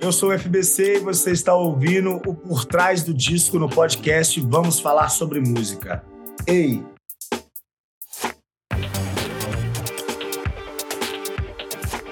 Eu sou o FBC e você está ouvindo o Por Trás do Disco no podcast Vamos Falar sobre Música. Ei!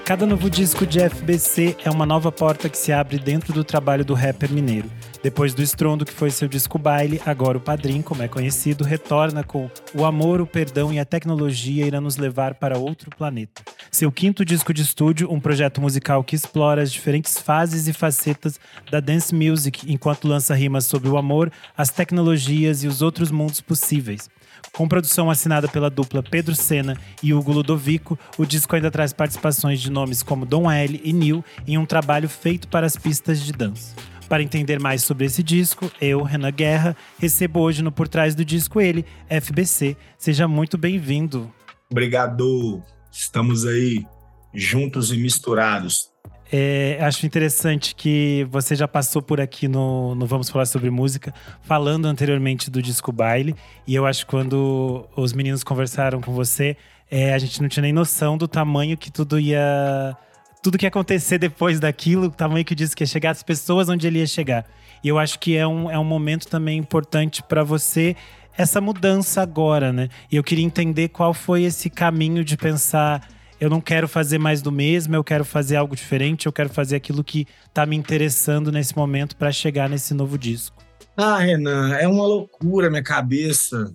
Cada novo disco de FBC é uma nova porta que se abre dentro do trabalho do rapper mineiro. Depois do estrondo que foi seu disco baile, agora o Padrim, como é conhecido, retorna com O amor, o perdão e a tecnologia irá nos levar para outro planeta. Seu quinto disco de estúdio, um projeto musical que explora as diferentes fases e facetas da dance music, enquanto lança rimas sobre o amor, as tecnologias e os outros mundos possíveis. Com produção assinada pela dupla Pedro Sena e Hugo Ludovico, o disco ainda traz participações de nomes como Dom L e Neil em um trabalho feito para as pistas de dança. Para entender mais sobre esse disco, eu, Renan Guerra, recebo hoje no Por Trás do Disco ele, FBC. Seja muito bem-vindo. Obrigado. Estamos aí juntos e misturados. É, acho interessante que você já passou por aqui no, no, Vamos Falar Sobre Música, falando anteriormente do disco Baile. E eu acho que quando os meninos conversaram com você, é, a gente não tinha nem noção do tamanho que tudo ia tudo que ia acontecer depois daquilo, o tamanho que disse que ia chegar, as pessoas onde ele ia chegar. E eu acho que é um, é um momento também importante para você essa mudança agora, né? E eu queria entender qual foi esse caminho de pensar eu não quero fazer mais do mesmo, eu quero fazer algo diferente, eu quero fazer aquilo que tá me interessando nesse momento para chegar nesse novo disco. Ah, Renan, é uma loucura minha cabeça,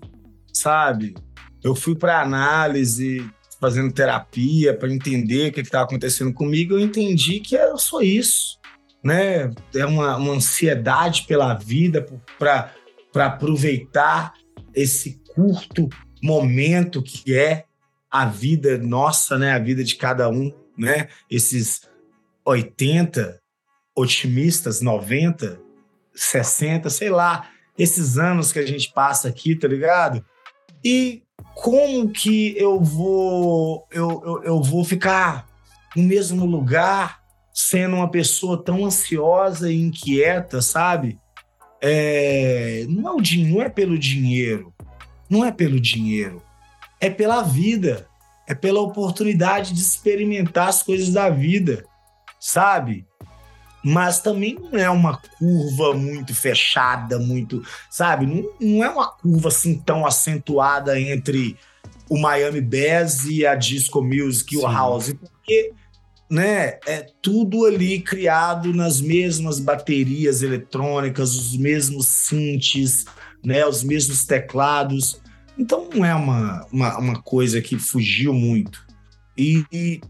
sabe? Eu fui para análise, fazendo terapia para entender o que estava acontecendo comigo, eu entendi que eu sou isso, né? É uma, uma ansiedade pela vida para aproveitar esse curto momento que é a vida nossa, né? A vida de cada um, né? Esses 80 otimistas, 90, 60, sei lá, esses anos que a gente passa aqui, tá ligado? E como que eu vou eu, eu, eu vou ficar no mesmo lugar sendo uma pessoa tão ansiosa e inquieta, sabe? É, não, é o, não é pelo dinheiro, não é pelo dinheiro, é pela vida, é pela oportunidade de experimentar as coisas da vida, sabe? Mas também não é uma curva muito fechada, muito, sabe? Não, não é uma curva assim tão acentuada entre o Miami Bass e a disco music e o house, porque né, é tudo ali criado nas mesmas baterias eletrônicas, os mesmos synths, né, os mesmos teclados. Então não é uma, uma, uma coisa que fugiu muito. E, e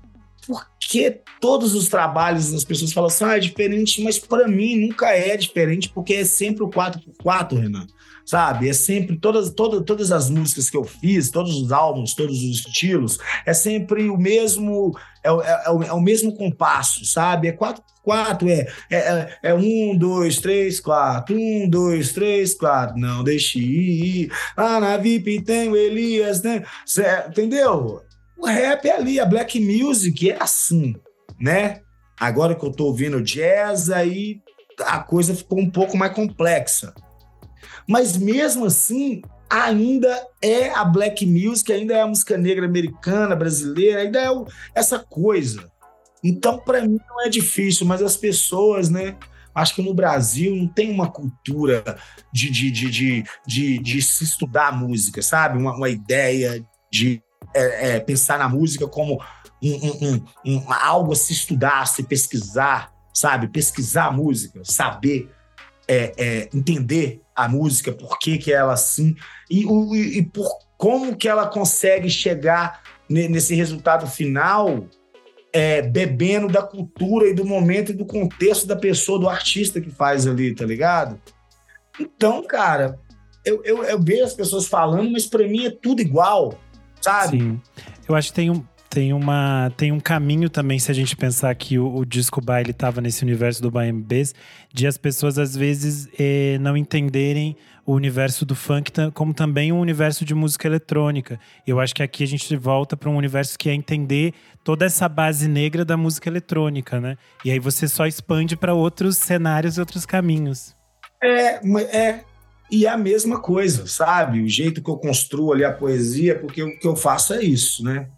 porque todos os trabalhos as pessoas falam assim, ah, é diferente, mas para mim nunca é diferente, porque é sempre o 4x4, Renan. Sabe? É sempre todas, todas, todas as músicas que eu fiz, todos os álbuns, todos os estilos, é sempre o mesmo, é, é, é, o, é o, mesmo compasso, sabe? É 4x4, é, é, é, é um, dois, três, quatro, um, dois, três, quatro, não deixe ir. Ah, na VIP tem o Elias, né? Cê, entendeu? O rap é ali, a black music é assim, né? Agora que eu tô ouvindo jazz, aí a coisa ficou um pouco mais complexa. Mas mesmo assim, ainda é a black music, ainda é a música negra americana, brasileira, ainda é o, essa coisa. Então, para mim, não é difícil, mas as pessoas, né? Acho que no Brasil não tem uma cultura de, de, de, de, de, de se estudar música, sabe? Uma, uma ideia de é, é, pensar na música como um, um, um, algo a se estudar, a se pesquisar, sabe? Pesquisar a música, saber, é, é, entender a música, por que, que ela assim, e, e, por como que ela consegue chegar nesse resultado final é, bebendo da cultura e do momento e do contexto da pessoa, do artista que faz ali, tá ligado? Então, cara, eu, eu, eu vejo as pessoas falando, mas para mim é tudo igual sabe? Sim. Eu acho que tem um, tem, uma, tem um caminho também, se a gente pensar que o, o disco baile estava nesse universo do BMBs, de as pessoas às vezes eh, não entenderem o universo do funk como também um universo de música eletrônica. Eu acho que aqui a gente volta para um universo que é entender toda essa base negra da música eletrônica, né? E aí você só expande para outros cenários e outros caminhos. É, é, e é a mesma coisa, sabe? O jeito que eu construo ali a poesia, porque o que eu faço é isso, né?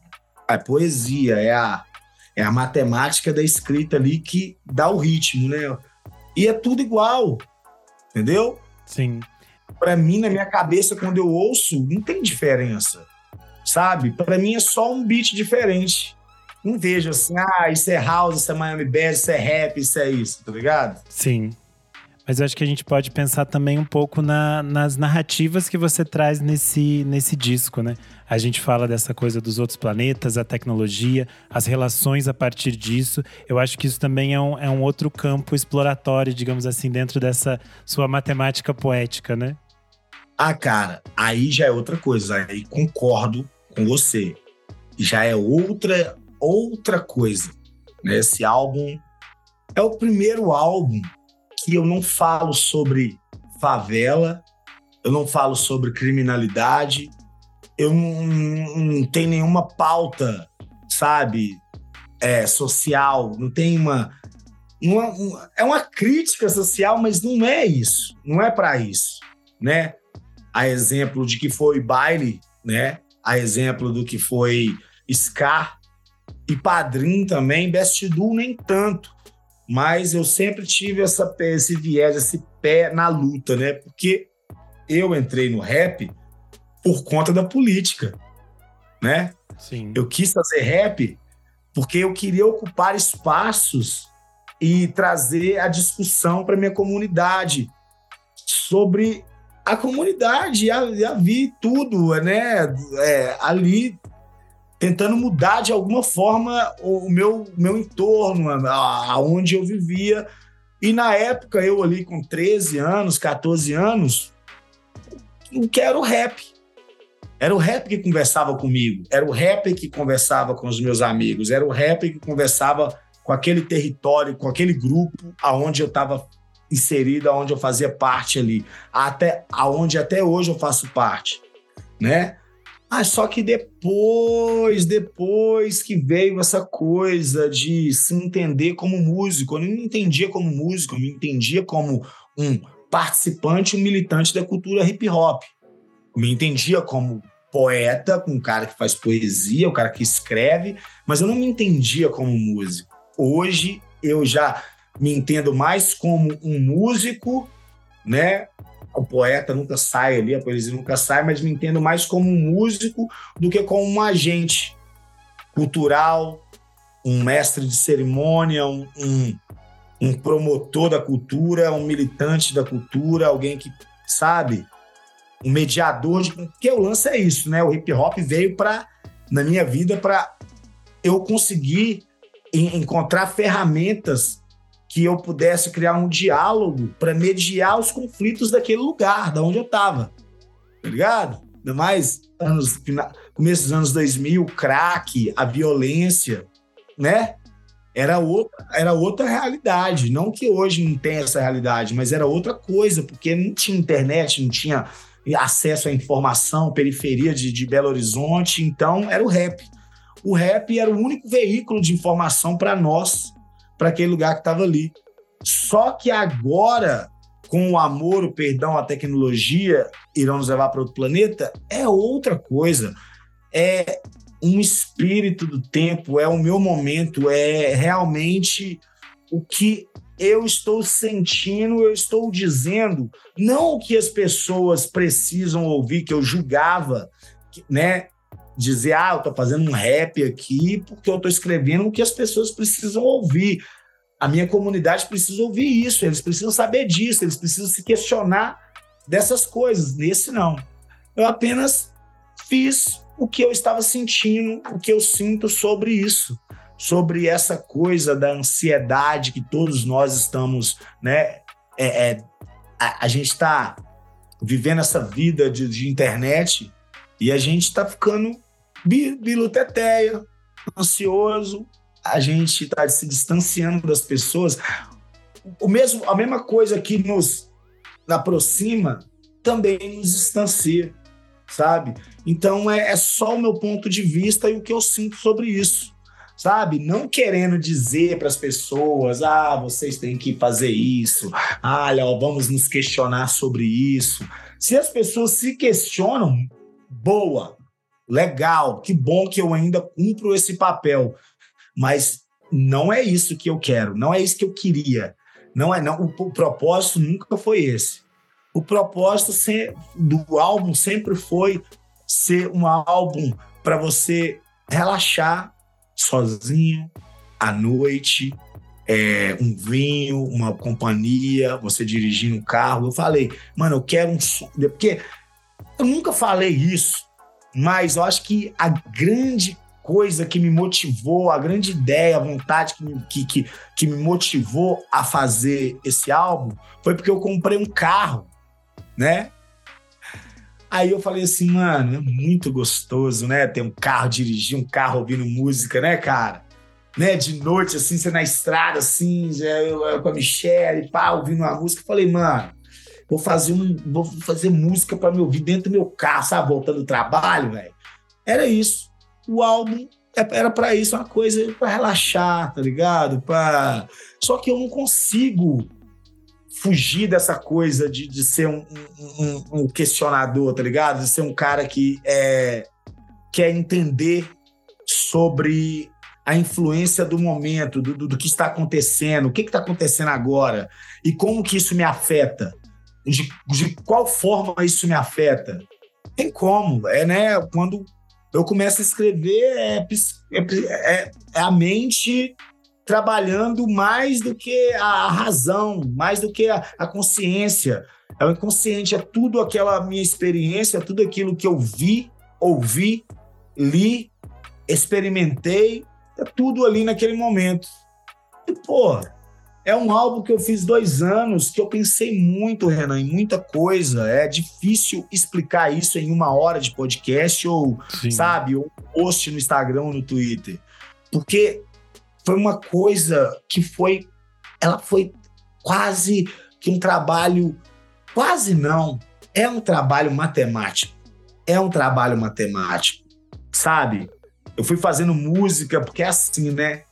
A poesia é a É a matemática da escrita ali que dá o ritmo, né? E é tudo igual, entendeu? Sim. Para mim, na minha cabeça, quando eu ouço, não tem diferença, sabe? Para mim é só um beat diferente. Não vejo assim, ah, isso é house, isso é Miami Bass, isso é rap, isso é isso, tá ligado? Sim. Mas eu acho que a gente pode pensar também um pouco na, nas narrativas que você traz nesse, nesse disco, né? A gente fala dessa coisa dos outros planetas, a tecnologia, as relações a partir disso. Eu acho que isso também é um, é um outro campo exploratório, digamos assim, dentro dessa sua matemática poética, né? Ah, cara, aí já é outra coisa. Aí concordo com você. Já é outra outra coisa. Né? Esse álbum é o primeiro álbum que eu não falo sobre favela, eu não falo sobre criminalidade, eu não, não tenho nenhuma pauta, sabe, é, social, não tem uma, uma, é uma crítica social, mas não é isso, não é para isso, né? A exemplo de que foi baile, né? A exemplo do que foi Scar e Padrim também, Best Do nem tanto, mas eu sempre tive essa, esse viés, esse pé na luta, né? Porque eu entrei no rap por conta da política, né? Sim. Eu quis fazer rap porque eu queria ocupar espaços e trazer a discussão para minha comunidade sobre a comunidade, a, a vi tudo, né? É, ali tentando mudar de alguma forma o meu, meu entorno, aonde eu vivia. E na época, eu ali com 13 anos, 14 anos, o que era o rap. Era o rap que conversava comigo, era o rap que conversava com os meus amigos, era o rap que conversava com aquele território, com aquele grupo aonde eu estava inserido, aonde eu fazia parte ali, até aonde até hoje eu faço parte, né? Ah, só que depois, depois que veio essa coisa de se entender como músico, eu não me entendia como músico, eu me entendia como um participante, um militante da cultura hip hop. Eu me entendia como poeta, um cara que faz poesia, um cara que escreve, mas eu não me entendia como músico. Hoje eu já me entendo mais como um músico, né? O poeta nunca sai ali, a poesia nunca sai, mas me entendo mais como um músico do que como um agente cultural, um mestre de cerimônia, um, um, um promotor da cultura, um militante da cultura, alguém que, sabe, um mediador. De, porque o lance é isso, né? O hip hop veio para, na minha vida, para eu conseguir encontrar ferramentas que eu pudesse criar um diálogo para mediar os conflitos daquele lugar, da onde eu estava. Tá ligado? Ainda mais anos, começo dos anos 2000, crack, a violência, né? Era outra, era outra realidade. Não que hoje não tenha essa realidade, mas era outra coisa, porque não tinha internet, não tinha acesso à informação, periferia de, de Belo Horizonte, então era o rap. O rap era o único veículo de informação para nós para aquele lugar que estava ali. Só que agora, com o amor, o perdão, a tecnologia irão nos levar para outro planeta, é outra coisa. É um espírito do tempo, é o meu momento, é realmente o que eu estou sentindo, eu estou dizendo, não o que as pessoas precisam ouvir, que eu julgava, né? Dizer, ah, eu estou fazendo um rap aqui porque eu estou escrevendo o que as pessoas precisam ouvir. A minha comunidade precisa ouvir isso, eles precisam saber disso, eles precisam se questionar dessas coisas. Nesse não. Eu apenas fiz o que eu estava sentindo, o que eu sinto sobre isso, sobre essa coisa da ansiedade que todos nós estamos, né? É, é a, a, gente está vivendo essa vida de, de internet e a gente está ficando biluteteia, ansioso, a gente está se distanciando das pessoas. O mesmo, a mesma coisa que nos aproxima também nos distancia, sabe? Então é, é só o meu ponto de vista e o que eu sinto sobre isso, sabe? Não querendo dizer para as pessoas, ah, vocês têm que fazer isso, ah, ó, vamos nos questionar sobre isso. Se as pessoas se questionam, boa, legal, que bom que eu ainda cumpro esse papel. Mas não é isso que eu quero, não é isso que eu queria. Não é não, o, o propósito nunca foi esse. O propósito do álbum sempre foi ser um álbum para você relaxar sozinho à noite, é, um vinho, uma companhia, você dirigindo um carro. Eu falei, mano, eu quero um. Porque eu nunca falei isso, mas eu acho que a grande coisa que me motivou, a grande ideia, a vontade que me, que, que, que me motivou a fazer esse álbum foi porque eu comprei um carro, né? Aí eu falei assim, mano, é muito gostoso, né? Ter um carro, dirigir um carro ouvindo música, né, cara? Né, de noite, assim, você na estrada, assim, já, eu, eu com a Michelle, pá, ouvindo uma música. Eu falei, mano, vou fazer, um, vou fazer música para me ouvir dentro do meu carro, sabe? Voltando do trabalho, velho. Era isso o álbum era para isso, uma coisa para relaxar, tá ligado? Pra... Só que eu não consigo fugir dessa coisa de, de ser um, um, um, questionador, tá ligado? De ser um cara que é, quer entender sobre a influência do momento, do, do, do que está acontecendo, o que está acontecendo agora e como que isso me afeta, de, de qual forma isso me afeta. Tem como, é né? Quando eu começo a escrever, é, é, é a mente trabalhando mais do que a razão, mais do que a, a, consciência. É o inconsciente, é tudo aquela minha experiência, tudo aquilo que eu vi, ouvi, li, experimentei, é tudo ali naquele momento. E, pô, é um álbum que eu fiz dois anos, que eu pensei muito, Renan, em muita coisa. É difícil explicar isso em uma hora de podcast ou, Sim. sabe, ou post no Instagram ou no Twitter. Porque foi uma coisa que foi. Ela foi quase que um trabalho. Quase não. É um trabalho matemático. É um trabalho matemático. Sabe? Eu fui fazendo música, porque é assim, né?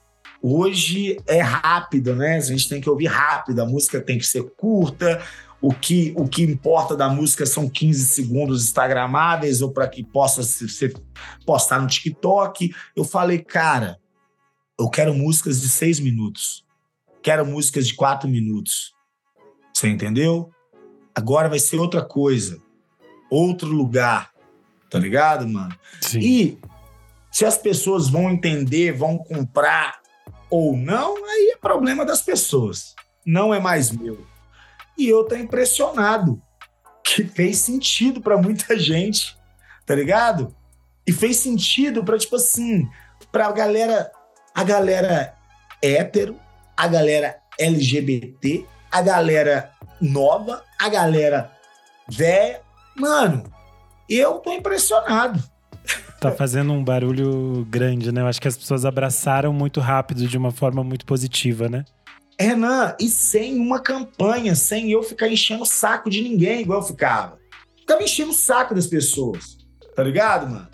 Hoje é rápido, né? A gente tem que ouvir rápido, a música tem que ser curta. O que, o que importa da música são 15 segundos instagramáveis ou para que possa ser postar no TikTok. Eu falei, cara, eu quero músicas de seis minutos. Quero músicas de quatro minutos. Você entendeu? Agora vai ser outra coisa. Outro lugar. Tá ligado, mano? Sim. E se as pessoas vão entender, vão comprar ou não, aí é problema das pessoas. Não é mais meu. E eu tô impressionado que fez sentido para muita gente, tá ligado? E fez sentido para tipo assim, pra galera, a galera hétero, a galera LGBT, a galera nova, a galera velha. Mano, eu tô impressionado. Tá fazendo um barulho grande, né? Eu acho que as pessoas abraçaram muito rápido, de uma forma muito positiva, né? Renan, e sem uma campanha, sem eu ficar enchendo o saco de ninguém, igual eu ficava. Ficava enchendo o saco das pessoas, tá ligado, mano?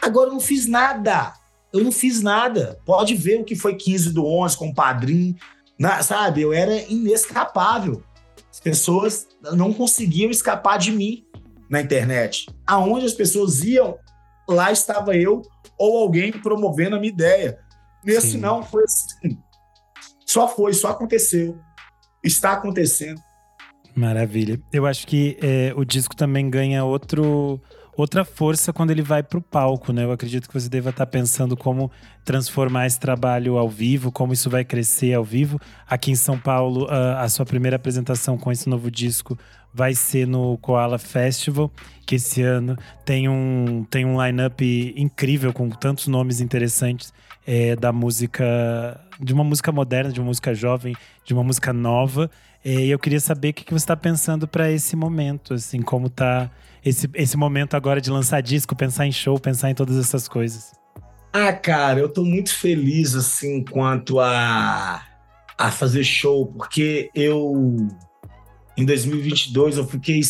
Agora eu não fiz nada. Eu não fiz nada. Pode ver o que foi 15 do 11 com o padrinho, na, sabe? Eu era inescapável. As pessoas não conseguiam escapar de mim na internet. Aonde as pessoas iam, lá estava eu ou alguém promovendo a minha ideia. Nesse Sim. não, foi assim. Só foi, só aconteceu. Está acontecendo. Maravilha. Eu acho que é, o disco também ganha outro outra força quando ele vai para o palco, né? Eu acredito que você deva estar tá pensando como transformar esse trabalho ao vivo, como isso vai crescer ao vivo. Aqui em São Paulo, a, a sua primeira apresentação com esse novo disco vai ser no Koala Festival, que esse ano tem um, tem um line-up incrível com tantos nomes interessantes é, da música, de uma música moderna, de uma música jovem, de uma música nova. É, e eu queria saber o que, que você está pensando para esse momento, assim, como tá esse, esse momento agora de lançar disco, pensar em show, pensar em todas essas coisas? Ah, cara, eu tô muito feliz, assim, quanto a, a fazer show, porque eu, em 2022, eu fiquei,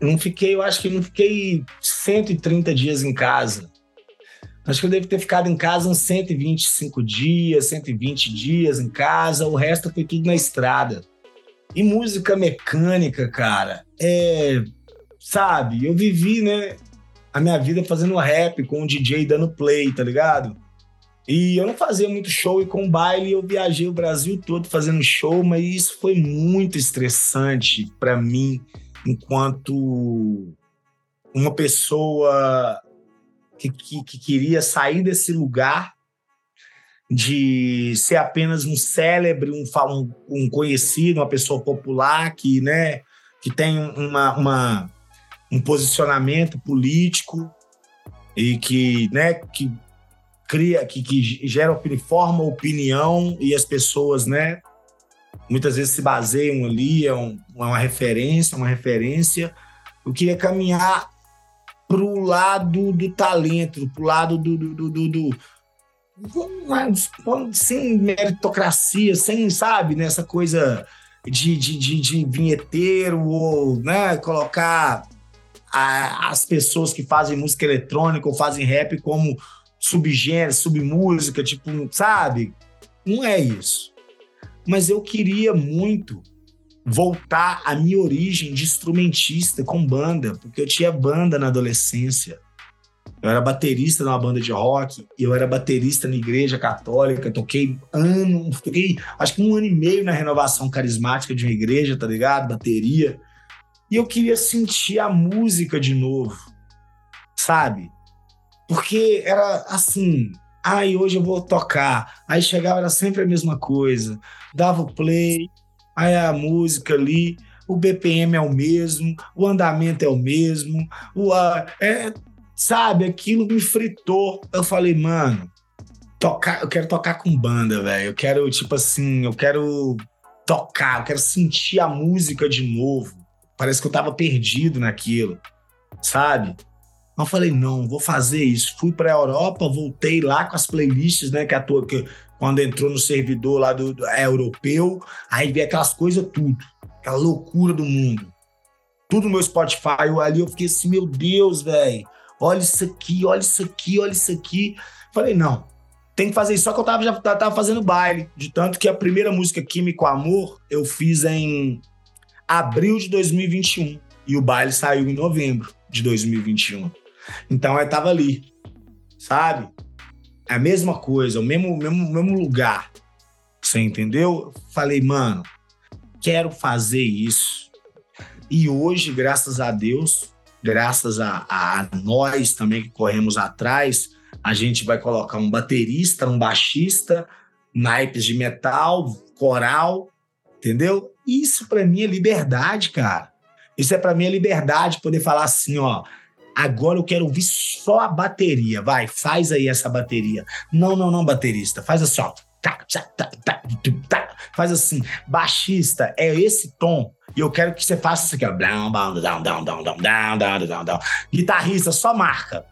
não fiquei, eu acho que não fiquei 130 dias em casa. Acho que eu devo ter ficado em casa uns 125 dias, 120 dias em casa, o resto foi tudo na estrada. E música mecânica, cara, é sabe? Eu vivi, né, a minha vida fazendo rap com DJ dando play, tá ligado? E eu não fazia muito show e com baile eu viajei o Brasil todo fazendo show, mas isso foi muito estressante para mim enquanto uma pessoa que, que, que, queria sair desse lugar de ser apenas um célebre, um, um, um conhecido, uma pessoa popular que, né, que tem uma, uma, um posicionamento político e que, né, que cria, que, que gera, forma opinião e as pessoas, né, muitas vezes se baseiam ali, é um, uma referência, uma referência. Eu queria caminhar para o lado do talento, para o lado do, do, do, do, do sem meritocracia, sem, sabe, nessa coisa de, de, de, de vinheteiro ou né, colocar a, as pessoas que fazem música eletrônica ou fazem rap como subgênero, submúsica, tipo, sabe? Não é isso. Mas eu queria muito voltar à minha origem de instrumentista com banda, porque eu tinha banda na adolescência. Eu era baterista numa banda de rock, eu era baterista na igreja católica, toquei ano, toquei acho que um ano e meio na renovação carismática de uma igreja, tá ligado? Bateria. E eu queria sentir a música de novo, sabe? Porque era assim, ai, hoje eu vou tocar. Aí chegava, era sempre a mesma coisa. Dava o play, aí a música ali, o BPM é o mesmo, o andamento é o mesmo, o, é, Sabe, aquilo me fritou. Eu falei, mano, tocar, eu quero tocar com banda, velho. Eu quero, tipo assim, eu quero tocar, eu quero sentir a música de novo. Parece que eu tava perdido naquilo, sabe? Eu falei, não, vou fazer isso. Fui pra Europa, voltei lá com as playlists, né? Que, a tua, que quando entrou no servidor lá do, do é, europeu, aí vi aquelas coisas tudo. Aquela loucura do mundo. Tudo no meu Spotify. Eu, ali eu fiquei assim, meu Deus, velho olha isso aqui, olha isso aqui, olha isso aqui. Falei, não, tem que fazer isso. Só que eu tava, já tava fazendo baile, de tanto que a primeira música, Químico Amor, eu fiz em abril de 2021. E o baile saiu em novembro de 2021. Então eu tava ali, sabe? É a mesma coisa, o mesmo, mesmo, mesmo lugar. Você entendeu? Falei, mano, quero fazer isso. E hoje, graças a Deus, graças a, a, nós também que corremos atrás, a gente vai colocar um baterista, um baixista, naipes de metal, coral, entendeu? Isso para mim é liberdade, cara. Isso é para mim é liberdade poder falar assim, ó, agora eu quero ouvir só a bateria. Vai, faz aí essa bateria. Não, não, não, baterista, faz assim, ó. Faz assim, baixista, é esse tom. E eu quero que você faça isso aqui, ó. Guitarrista, só marca.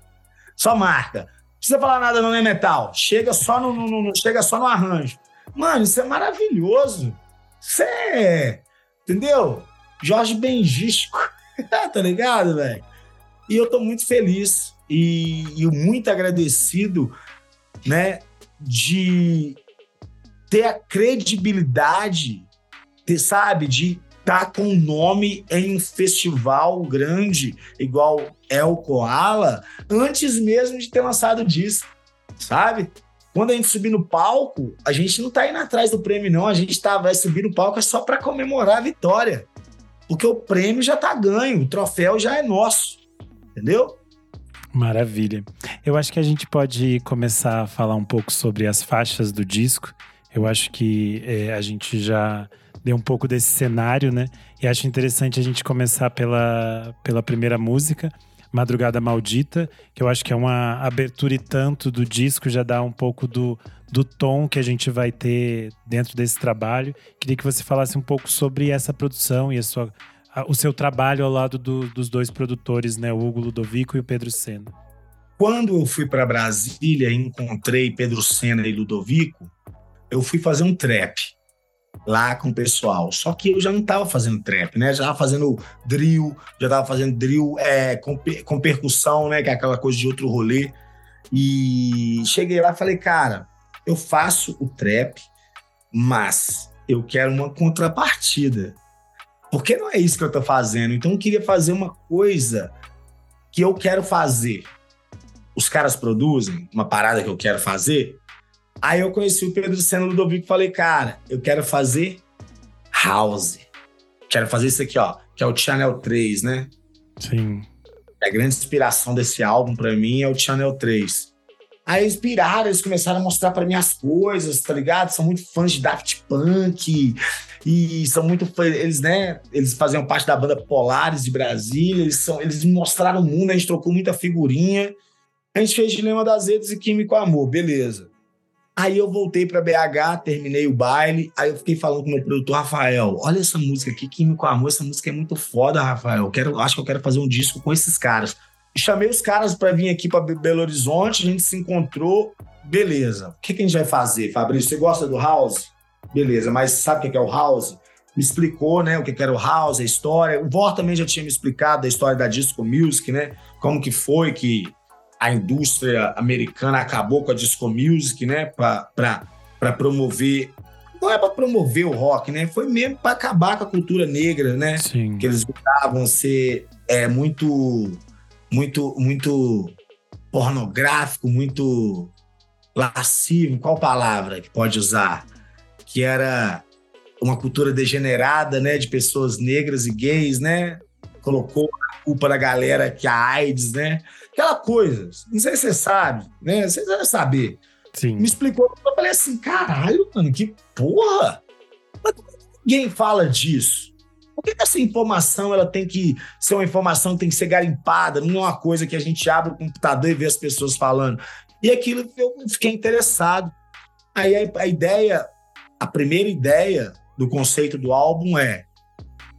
Só marca. Não precisa falar nada não é metal. Chega só no, no, no, chega só no arranjo. Mano, isso é maravilhoso. Isso é. Entendeu? Jorge Benjístico. tá ligado, velho? E eu tô muito feliz e, e muito agradecido, né, de ter a credibilidade, ter, sabe, de tá com o nome em um festival grande, igual é o Koala, antes mesmo de ter lançado o disco, sabe? Quando a gente subir no palco, a gente não tá indo atrás do prêmio, não. A gente tá, vai subir no palco é só para comemorar a vitória. Porque o prêmio já tá ganho, o troféu já é nosso. Entendeu? Maravilha. Eu acho que a gente pode começar a falar um pouco sobre as faixas do disco. Eu acho que é, a gente já deu um pouco desse cenário, né? E acho interessante a gente começar pela, pela primeira música, Madrugada Maldita, que eu acho que é uma abertura e tanto do disco, já dá um pouco do, do tom que a gente vai ter dentro desse trabalho. Queria que você falasse um pouco sobre essa produção e a sua, a, o seu trabalho ao lado do, dos dois produtores, né? O Hugo Ludovico e o Pedro Sena. Quando eu fui para Brasília e encontrei Pedro Sena e Ludovico, eu fui fazer um trap lá com o pessoal. Só que eu já não estava fazendo trap, né? Já estava fazendo drill, já estava fazendo drill é, com, com percussão, né? Que é aquela coisa de outro rolê. E cheguei lá e falei, cara, eu faço o trap, mas eu quero uma contrapartida. Porque não é isso que eu tô fazendo. Então eu queria fazer uma coisa que eu quero fazer. Os caras produzem uma parada que eu quero fazer, Aí eu conheci o Pedro Sena Ludovico e falei, cara, eu quero fazer house. Quero fazer isso aqui, ó, que é o Channel 3, né? Sim. A grande inspiração desse álbum para mim é o Channel 3. Aí eles piraram, eles começaram a mostrar para mim as coisas, tá ligado? São muito fãs de Daft Punk e são muito eles, né? Eles faziam parte da banda Polares de Brasília, eles são, eles mostraram o mundo, a gente trocou muita figurinha. A gente fez Dilema das Redes e Químico Amor, beleza. Aí eu voltei para BH, terminei o baile, aí eu fiquei falando com o meu produtor Rafael, olha essa música aqui, Químico Amor, essa música é muito foda, Rafael. Eu quero, acho que eu quero fazer um disco com esses caras chamei os caras para vir aqui para Belo Horizonte, a gente se encontrou, beleza. O que, que, a gente vai fazer, Fabrício? Você gosta do house? Beleza, mas sabe o que é o house? Me explicou, né, o que era o house, a história. O Vor também já tinha me explicado a história da disco music, né? Como que foi que a indústria americana acabou com a disco music, né, para promover não é para promover o rock, né? Foi mesmo para acabar com a cultura negra, né? Sim. Que eles buscavam ser é, muito muito, muito pornográfico, muito lascivo, qual palavra que pode usar? Que era uma cultura degenerada, né, de pessoas negras e gays, né? Colocou culpa da galera que a AIDS, né? Aquela coisa. Não sei se você sabe, né? Você deve saber. Sim. Me explicou. Eu falei assim, caralho, mano, que porra! Mas ninguém fala disso? Por que essa informação ela tem que ser uma informação que tem que ser garimpada, não é uma coisa que a gente abre o computador e vê as pessoas falando? E aquilo eu fiquei interessado. Aí a, a ideia, a primeira ideia do conceito do álbum é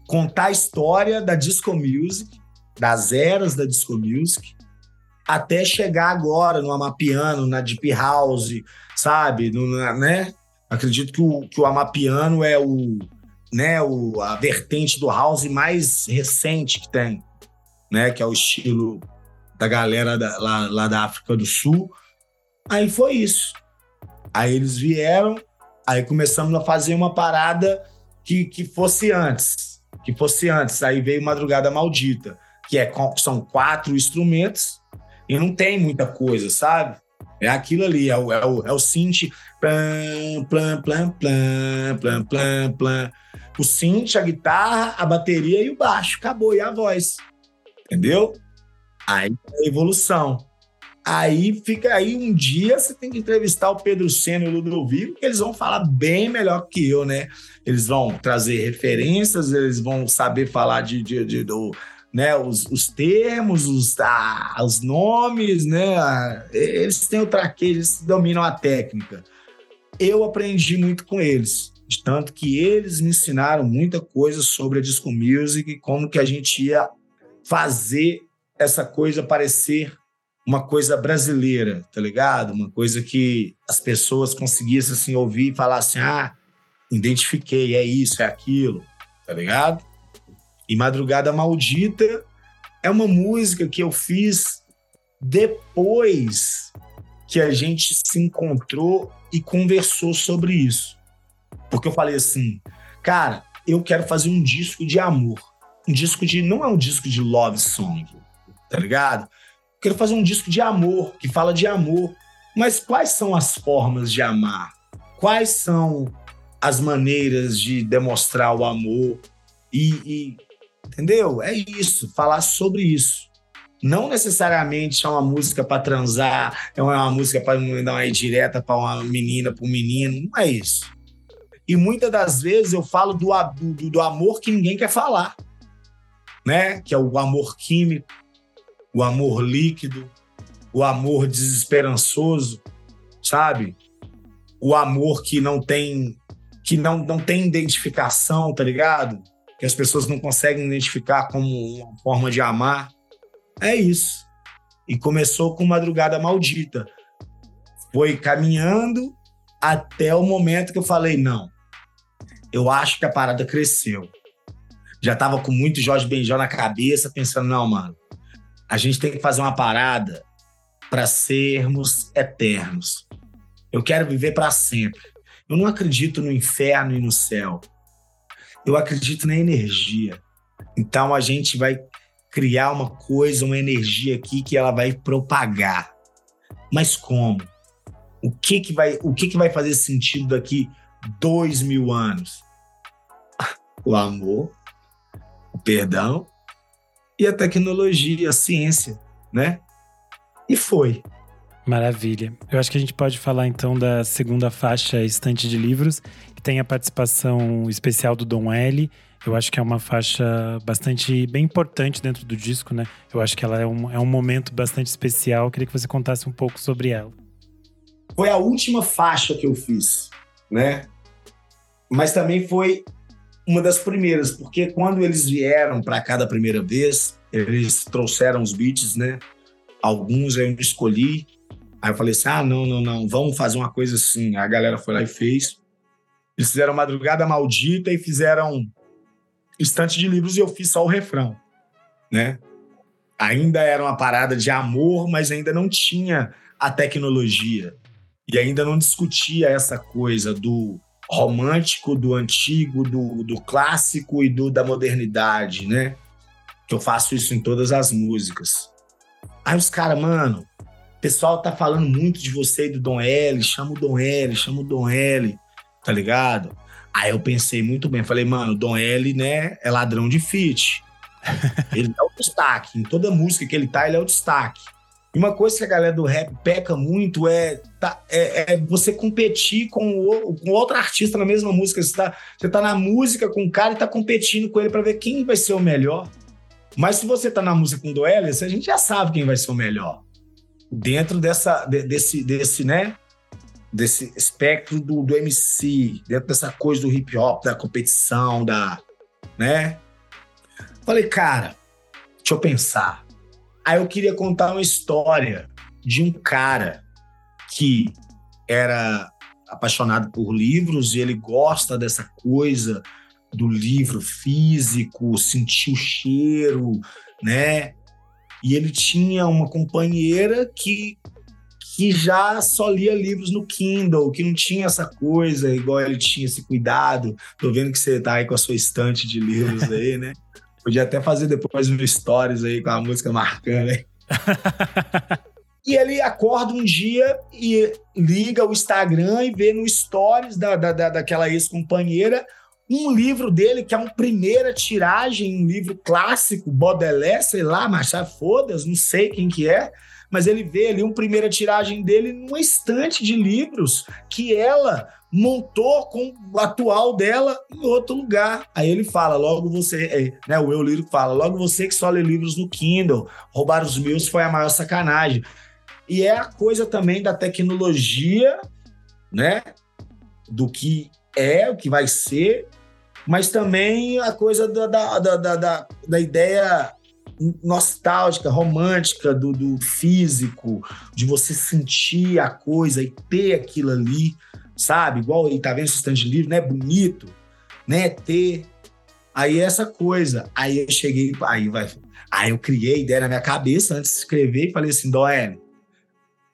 contar a história da disco music, das eras da disco music, até chegar agora no Amapiano, na Deep House, sabe? No, né? Acredito que o, que o Amapiano é o, né, o, a vertente do house mais recente que tem, né, que é o estilo da galera da, lá, lá da África do Sul. Aí foi isso. Aí eles vieram, aí começamos a fazer uma parada que, que fosse antes, que fosse antes. Aí veio Madrugada Maldita, que é, são quatro instrumentos e não tem muita coisa, sabe? É aquilo ali, é o, é o, é o synth. Plan, plan, plan, plan, plan, plan, plan o synth, a guitarra, a bateria e o baixo. Acabou, e a voz. Entendeu? Aí é a evolução. Aí fica aí um dia você tem que entrevistar o Pedro Senna e o Ludovico, que eles vão falar bem melhor que eu, né? Eles vão trazer referências, eles vão saber falar de, de, de do, né, os, os termos, os, ah, os nomes, né? Eles têm o traquejo, eles dominam a técnica. Eu aprendi muito com eles. De tanto que eles me ensinaram muita coisa sobre a disco music e como que a gente ia fazer essa coisa parecer uma coisa brasileira, tá ligado? Uma coisa que as pessoas conseguissem assim, ouvir e falar assim: ah, identifiquei, é isso, é aquilo, tá ligado? E Madrugada Maldita é uma música que eu fiz depois que a gente se encontrou e conversou sobre isso. Porque eu falei assim, cara, eu quero fazer um disco de amor. Um disco de. Não é um disco de love song, tá ligado? Eu quero fazer um disco de amor, que fala de amor. Mas quais são as formas de amar? Quais são as maneiras de demonstrar o amor? E, e entendeu? É isso, falar sobre isso. Não necessariamente é uma música para transar, é uma música para dar uma direta para uma menina, para um menino, não é isso. E muitas das vezes eu falo do, do, do amor que ninguém quer falar, né? Que é o amor químico, o amor líquido, o amor desesperançoso, sabe? O amor que não tem que não, não tem identificação, tá ligado? Que as pessoas não conseguem identificar como uma forma de amar. É isso. E começou com Madrugada Maldita. Foi caminhando até o momento que eu falei: não, eu acho que a parada cresceu. Já tava com muito Jorge Benjol na cabeça, pensando, não, mano, a gente tem que fazer uma parada para sermos eternos. Eu quero viver para sempre. Eu não acredito no inferno e no céu. Eu acredito na energia. Então a gente vai criar uma coisa, uma energia aqui que ela vai propagar. Mas como? O que que vai, o que que vai fazer sentido daqui dois mil anos? O amor, o perdão e a tecnologia, a ciência, né? E foi. Maravilha. Eu acho que a gente pode falar então da segunda faixa, Estante de Livros, que tem a participação especial do Dom L. Eu acho que é uma faixa bastante bem importante dentro do disco, né? Eu acho que ela é um, é um momento bastante especial. Eu queria que você contasse um pouco sobre ela. Foi a última faixa que eu fiz, né? Mas também foi uma das primeiras, porque quando eles vieram para cá da primeira vez, eles trouxeram os beats, né? Alguns eu escolhi, Aí eu falei assim: ah, não, não, não, vamos fazer uma coisa assim. A galera foi lá e fez. Eles fizeram Madrugada Maldita e fizeram Estante de Livros e eu fiz só o refrão, né? Ainda era uma parada de amor, mas ainda não tinha a tecnologia. E ainda não discutia essa coisa do romântico, do antigo, do, do clássico e do da modernidade, né? Que eu faço isso em todas as músicas. Aí os caras, mano, pessoal tá falando muito de você e do Dom L, chama o Dom L, chama o Dom L, tá ligado? Aí eu pensei muito bem, falei, mano, o Dom L, né, é ladrão de feat. ele é o destaque, em toda música que ele tá, ele é o destaque. E uma coisa que a galera do rap peca muito é, tá, é, é você competir com, o, com outro artista na mesma música. Você tá, você tá na música com o cara e tá competindo com ele para ver quem vai ser o melhor. Mas se você tá na música com o Doelis, a gente já sabe quem vai ser o melhor dentro dessa, desse, desse, né? Desse espectro do, do MC, dentro dessa coisa do hip hop, da competição, da, né? Falei, cara, deixa eu pensar. Aí eu queria contar uma história de um cara que era apaixonado por livros e ele gosta dessa coisa do livro físico, sentir o cheiro, né? E ele tinha uma companheira que, que já só lia livros no Kindle, que não tinha essa coisa, igual ele tinha esse cuidado. Tô vendo que você tá aí com a sua estante de livros aí, né? Podia até fazer depois um stories aí com a música marcando, hein? E ele acorda um dia e liga o Instagram e vê no stories da, da, da daquela ex-companheira um livro dele, que é uma primeira tiragem, um livro clássico, Baudelaire, sei lá, Machado, foda-se, não sei quem que é, mas ele vê ali uma primeira tiragem dele numa estante de livros que ela montou com o atual dela em outro lugar. Aí ele fala, logo você, é, né, o eu lírico fala, logo você que só lê livros no Kindle, roubar os meus foi a maior sacanagem. E é a coisa também da tecnologia, né, do que é, o que vai ser, mas também a coisa da, da, da, da, da ideia nostálgica, romântica do, do, físico, de você sentir a coisa e ter aquilo ali, sabe? Igual ele tá vendo esse stand livre, né? Bonito, né? Ter. Aí essa coisa. Aí eu cheguei, aí vai. Aí eu criei ideia na minha cabeça antes de escrever e falei assim, Doé,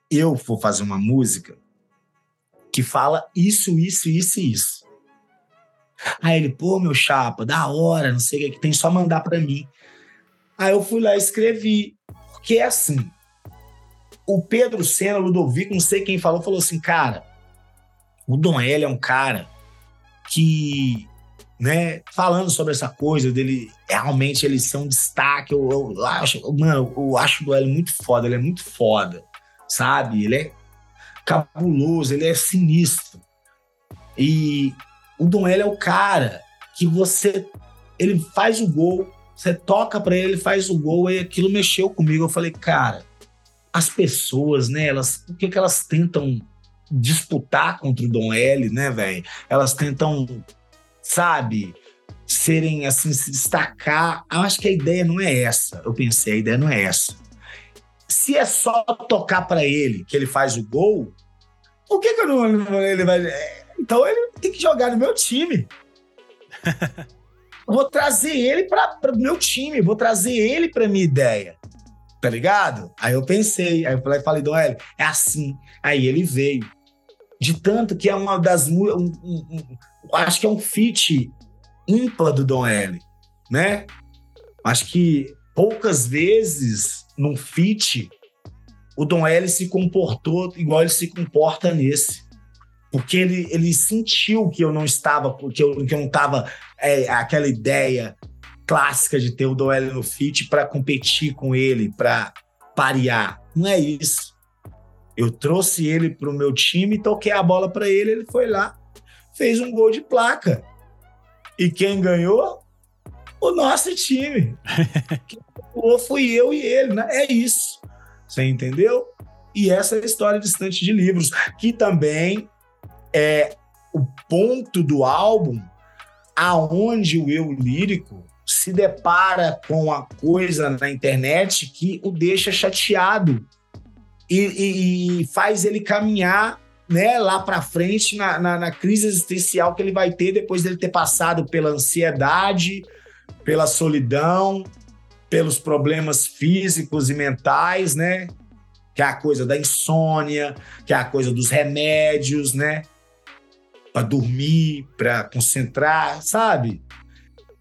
eu vou fazer uma música que fala isso, isso, isso e isso. Aí ele, pô, meu chapa, da hora, não sei o que, tem só mandar para mim. Aí eu fui lá e escrevi. Porque é assim, o Pedro Senna, Ludovico, não sei quem falou, falou assim, cara, o Dom L é um cara que, né, falando sobre essa coisa dele, realmente eles são destaque, eu, eu, eu acho, mano, eu acho o Dom L muito foda, ele é muito foda, sabe? Ele é cabuloso, ele é sinistro. E o L é o cara que você. Ele faz o gol, você toca para ele, ele faz o gol, e aquilo mexeu comigo. Eu falei, cara, as pessoas, né, elas, por que, que elas tentam disputar contra o Dom L, né, velho? Elas tentam, sabe, serem assim, se destacar. Eu acho que a ideia não é essa. Eu pensei, a ideia não é essa. Se é só tocar para ele que ele faz o gol, por que, que eu não, ele vai. Então ele tem que jogar no meu time. vou trazer ele para o meu time, vou trazer ele para minha ideia. Tá ligado? Aí eu pensei, aí eu falei, falei Doel, é assim. Aí ele veio. De tanto que é uma das. Um, um, um, acho que é um feat ímpar do Dom L, né? Acho que poucas vezes num feat o Dom L se comportou igual ele se comporta nesse. Porque ele, ele sentiu que eu não estava, que eu, que eu não estava é, aquela ideia clássica de ter o Dom L no fit para competir com ele, para parear. Não é isso. Eu trouxe ele para o meu time, toquei a bola para ele, ele foi lá, fez um gol de placa. E quem ganhou? O nosso time. quem ganhou fui eu e ele. Né? É isso. Você entendeu? E essa é a história distante de livros, que também é o ponto do álbum aonde o eu lírico se depara com a coisa na internet que o deixa chateado e, e, e faz ele caminhar né, lá para frente na, na, na, crise existencial que ele vai ter depois dele ter passado pela ansiedade, pela solidão, pelos problemas físicos e mentais, né? Que é a coisa da insônia, que é a coisa dos remédios, né? Para dormir, para concentrar, sabe?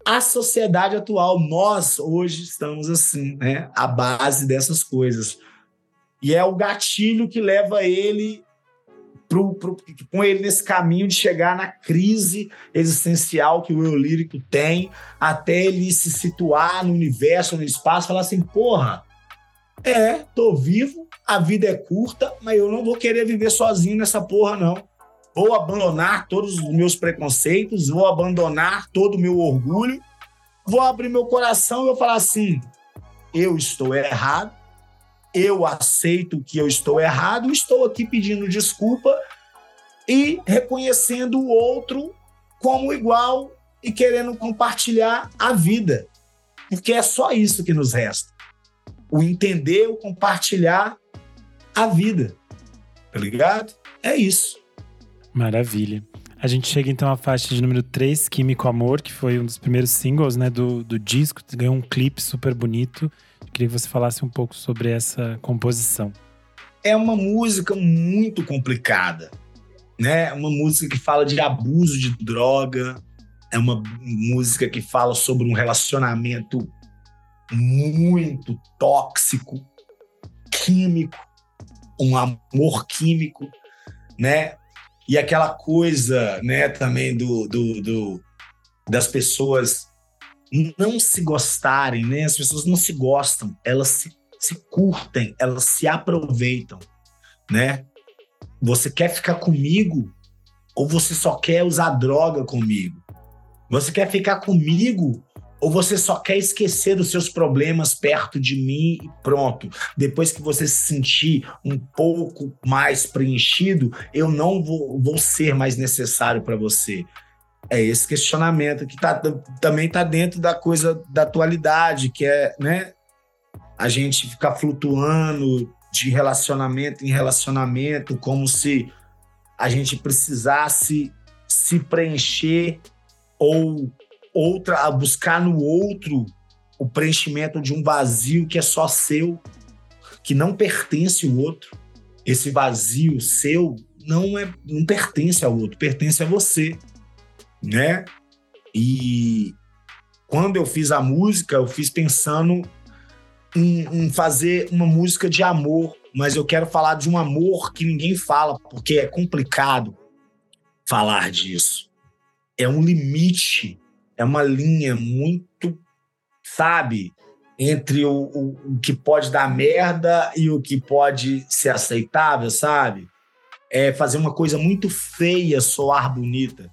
A sociedade atual, nós hoje estamos assim, né? A base dessas coisas. E é o gatilho que leva ele pro, pro, com ele nesse caminho de chegar na crise existencial que o eu lírico tem, até ele se situar no universo, no espaço, falar assim: porra, é, tô vivo, a vida é curta, mas eu não vou querer viver sozinho nessa porra, não. Vou abandonar todos os meus preconceitos, vou abandonar todo o meu orgulho, vou abrir meu coração e vou falar assim: eu estou errado, eu aceito que eu estou errado, estou aqui pedindo desculpa e reconhecendo o outro como igual e querendo compartilhar a vida. Porque é só isso que nos resta. O entender, o compartilhar a vida. Tá ligado? É isso. Maravilha. A gente chega então à faixa de número 3, Químico Amor, que foi um dos primeiros singles né, do, do disco, ganhou um clipe super bonito. Queria que você falasse um pouco sobre essa composição. É uma música muito complicada, né? Uma música que fala de abuso de droga, é uma música que fala sobre um relacionamento muito tóxico, químico, um amor químico, né? E aquela coisa, né, também do, do, do das pessoas não se gostarem, né? As pessoas não se gostam, elas se, se curtem, elas se aproveitam, né? Você quer ficar comigo ou você só quer usar droga comigo? Você quer ficar comigo ou você só quer esquecer dos seus problemas perto de mim e pronto? Depois que você se sentir um pouco mais preenchido, eu não vou, vou ser mais necessário para você. É esse questionamento que tá, também está dentro da coisa da atualidade, que é né, a gente ficar flutuando de relacionamento em relacionamento, como se a gente precisasse se preencher ou outra buscar no outro o preenchimento de um vazio que é só seu, que não pertence ao outro. Esse vazio seu não é não pertence ao outro, pertence a você né? E quando eu fiz a música, eu fiz pensando em, em, fazer uma música de amor, mas eu quero falar de um amor que ninguém fala, porque é complicado falar disso. É um limite, é uma linha muito, sabe, entre o, o, o que pode dar merda e o que pode ser aceitável, sabe? É fazer uma coisa muito feia soar bonita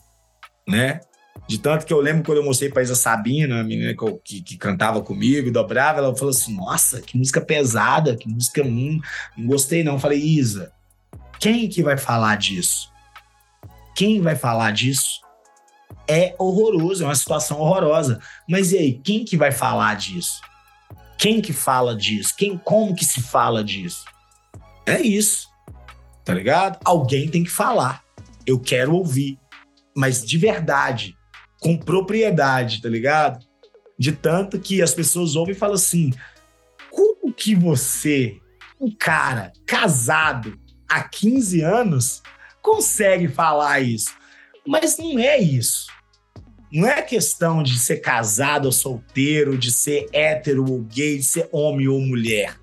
né? De tanto que eu lembro quando eu mostrei pra Isa Sabina, a menina que, que, que, cantava comigo, dobrava, ela falou assim: Nossa, que música pesada, que música. Hum, não gostei, não. Eu falei, Isa, quem que vai falar disso? Quem vai falar disso? É horroroso, é uma situação horrorosa. Mas e aí, quem que vai falar disso? Quem que fala disso? Quem, como que se fala disso? É isso. Tá ligado? Alguém tem que falar. Eu quero ouvir mas de verdade, com propriedade, tá ligado? De tanto que as pessoas ouvem e falam assim: como que você, um cara casado há 15 anos, consegue falar isso? Mas não é isso. Não é questão de ser casado ou solteiro, de ser hétero ou gay, de ser homem ou mulher.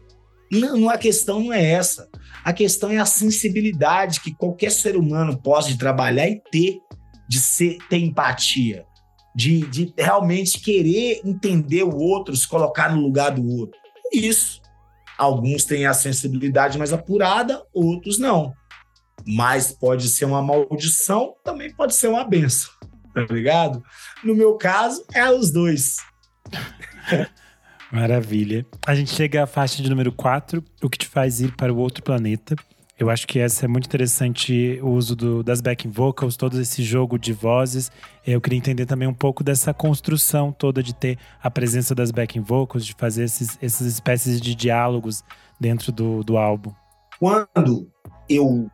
Não, a questão não é essa. A questão é a sensibilidade que qualquer ser humano pode trabalhar e ter, de ser, ter empatia, de, de realmente querer entender o outro, se colocar no lugar do outro. Isso. Alguns têm a sensibilidade mais apurada, outros não. Mas pode ser uma maldição, também pode ser uma benção, tá ligado? No meu caso, é os dois. Maravilha. A gente chega à faixa de número 4, o que te faz ir para o outro planeta. Eu acho que essa é muito interessante o uso do, das backing vocals, todo esse jogo de vozes. Eu queria entender também um pouco dessa construção toda de ter a presença das backing vocals, de fazer esses, essas espécies de diálogos dentro do, do álbum. Quando eu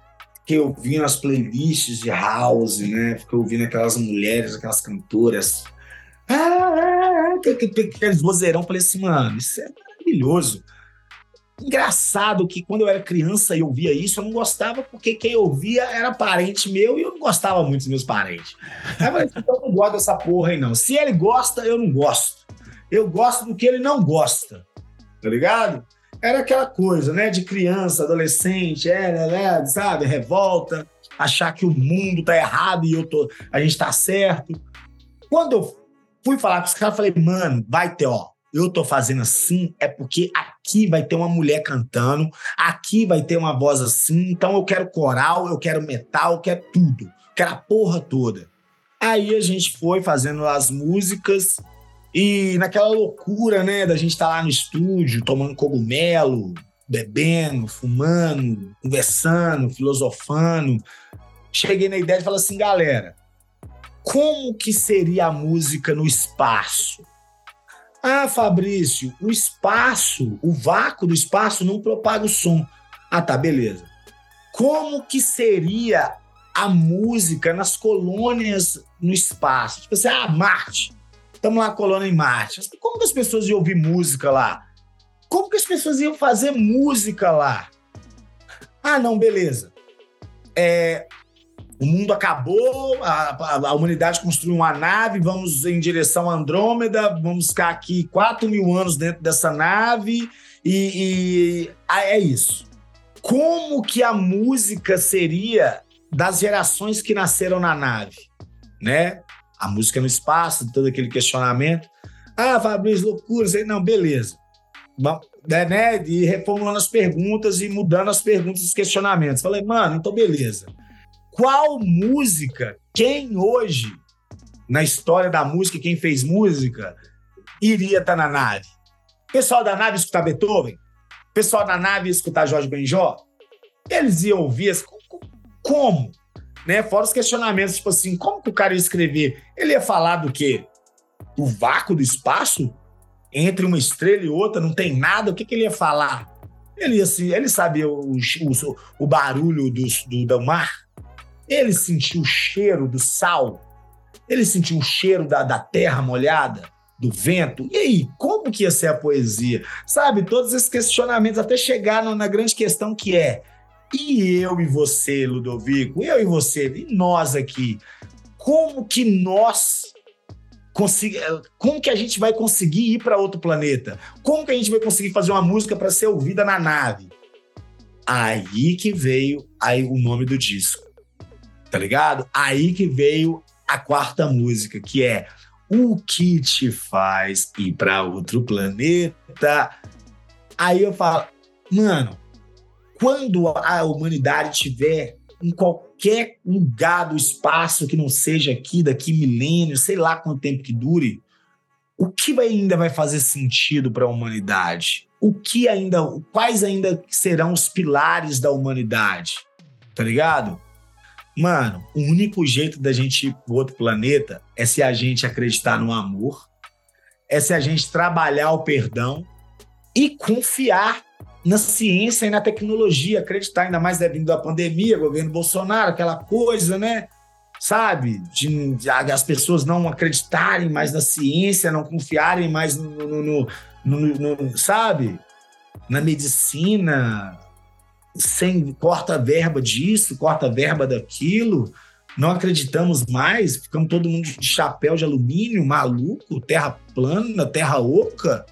eu vi nas playlists de house, né? Fiquei ouvindo aquelas mulheres, aquelas cantoras ah, aqueles vozeirão. Falei assim, mano, isso é maravilhoso. Engraçado que quando eu era criança e ouvia isso, eu não gostava porque quem ouvia era parente meu e eu não gostava muito dos meus parentes. Aí falei, então eu não gosto dessa porra aí não. Se ele gosta, eu não gosto. Eu gosto do que ele não gosta. Tá ligado? Era aquela coisa, né? De criança, adolescente, é, né, sabe? Revolta, achar que o mundo tá errado e eu tô, a gente tá certo. Quando eu Fui falar com os caras, falei, mano, vai ter, ó, eu tô fazendo assim é porque aqui vai ter uma mulher cantando, aqui vai ter uma voz assim, então eu quero coral, eu quero metal, eu quero tudo, eu quero a porra toda. Aí a gente foi fazendo as músicas e naquela loucura, né, da gente estar tá lá no estúdio, tomando cogumelo, bebendo, fumando, conversando, filosofando. Cheguei na ideia de falar assim, galera, como que seria a música no espaço? Ah, Fabrício, o espaço, o vácuo do espaço não propaga o som. Ah, tá, beleza. Como que seria a música nas colônias no espaço? Tipo assim, ah, Marte. Estamos lá, colônia em Marte. Como que as pessoas iam ouvir música lá? Como que as pessoas iam fazer música lá? Ah, não, beleza. É, o mundo acabou, a, a, a, humanidade construiu uma nave, vamos em direção a Andrômeda, vamos ficar aqui 4 mil anos dentro dessa nave e, e é isso. Como que a música seria das gerações que nasceram na nave, né? A música no espaço, todo aquele questionamento. Ah, Fabrício, loucura, sei, não, beleza. Né, né? E reformulando as perguntas e mudando as perguntas os questionamentos. Falei, mano, então beleza qual música, quem hoje, na história da música, quem fez música, iria estar tá na nave? Pessoal da nave escutar Beethoven? Pessoal da nave escutar Jorge Benjó? Eles iam ouvir como? Né? Fora os questionamentos, tipo assim, como que o cara ia escrever? Ele ia falar do quê? Do vácuo do espaço? Entre uma estrela e outra, não tem nada? O que, que ele ia falar? Ele, ia, assim, ele sabia o, o, o barulho do, do, do mar? Ele sentiu o cheiro do sal, ele sentiu o cheiro da, da terra molhada, do vento. E aí, como que ia ser a poesia? Sabe, todos esses questionamentos até chegar na grande questão que é: e eu e você, Ludovico, eu e você, e nós aqui, como que nós como que a gente vai conseguir ir para outro planeta? Como que a gente vai conseguir fazer uma música para ser ouvida na nave? Aí que veio aí o nome do disco tá ligado? Aí que veio a quarta música, que é O que te faz ir para outro planeta? Aí eu falo, mano, quando a humanidade tiver em qualquer lugar do espaço que não seja aqui, daqui milênios, sei lá quanto tempo que dure, o que ainda vai fazer sentido para a humanidade? O que ainda, quais ainda serão os pilares da humanidade? Tá ligado? Mano, o único jeito da gente ir pro outro planeta é se a gente acreditar no amor, é se a gente trabalhar o perdão e confiar na ciência e na tecnologia, acreditar ainda mais vindo da pandemia, governo Bolsonaro, aquela coisa, né? Sabe? De, de, as pessoas não acreditarem mais na ciência, não confiarem mais no, no, no, no sabe? Na medicina, sem corta verba disso, corta verba daquilo, não acreditamos mais, ficamos todo mundo de chapéu de alumínio, maluco, terra plana, terra oca.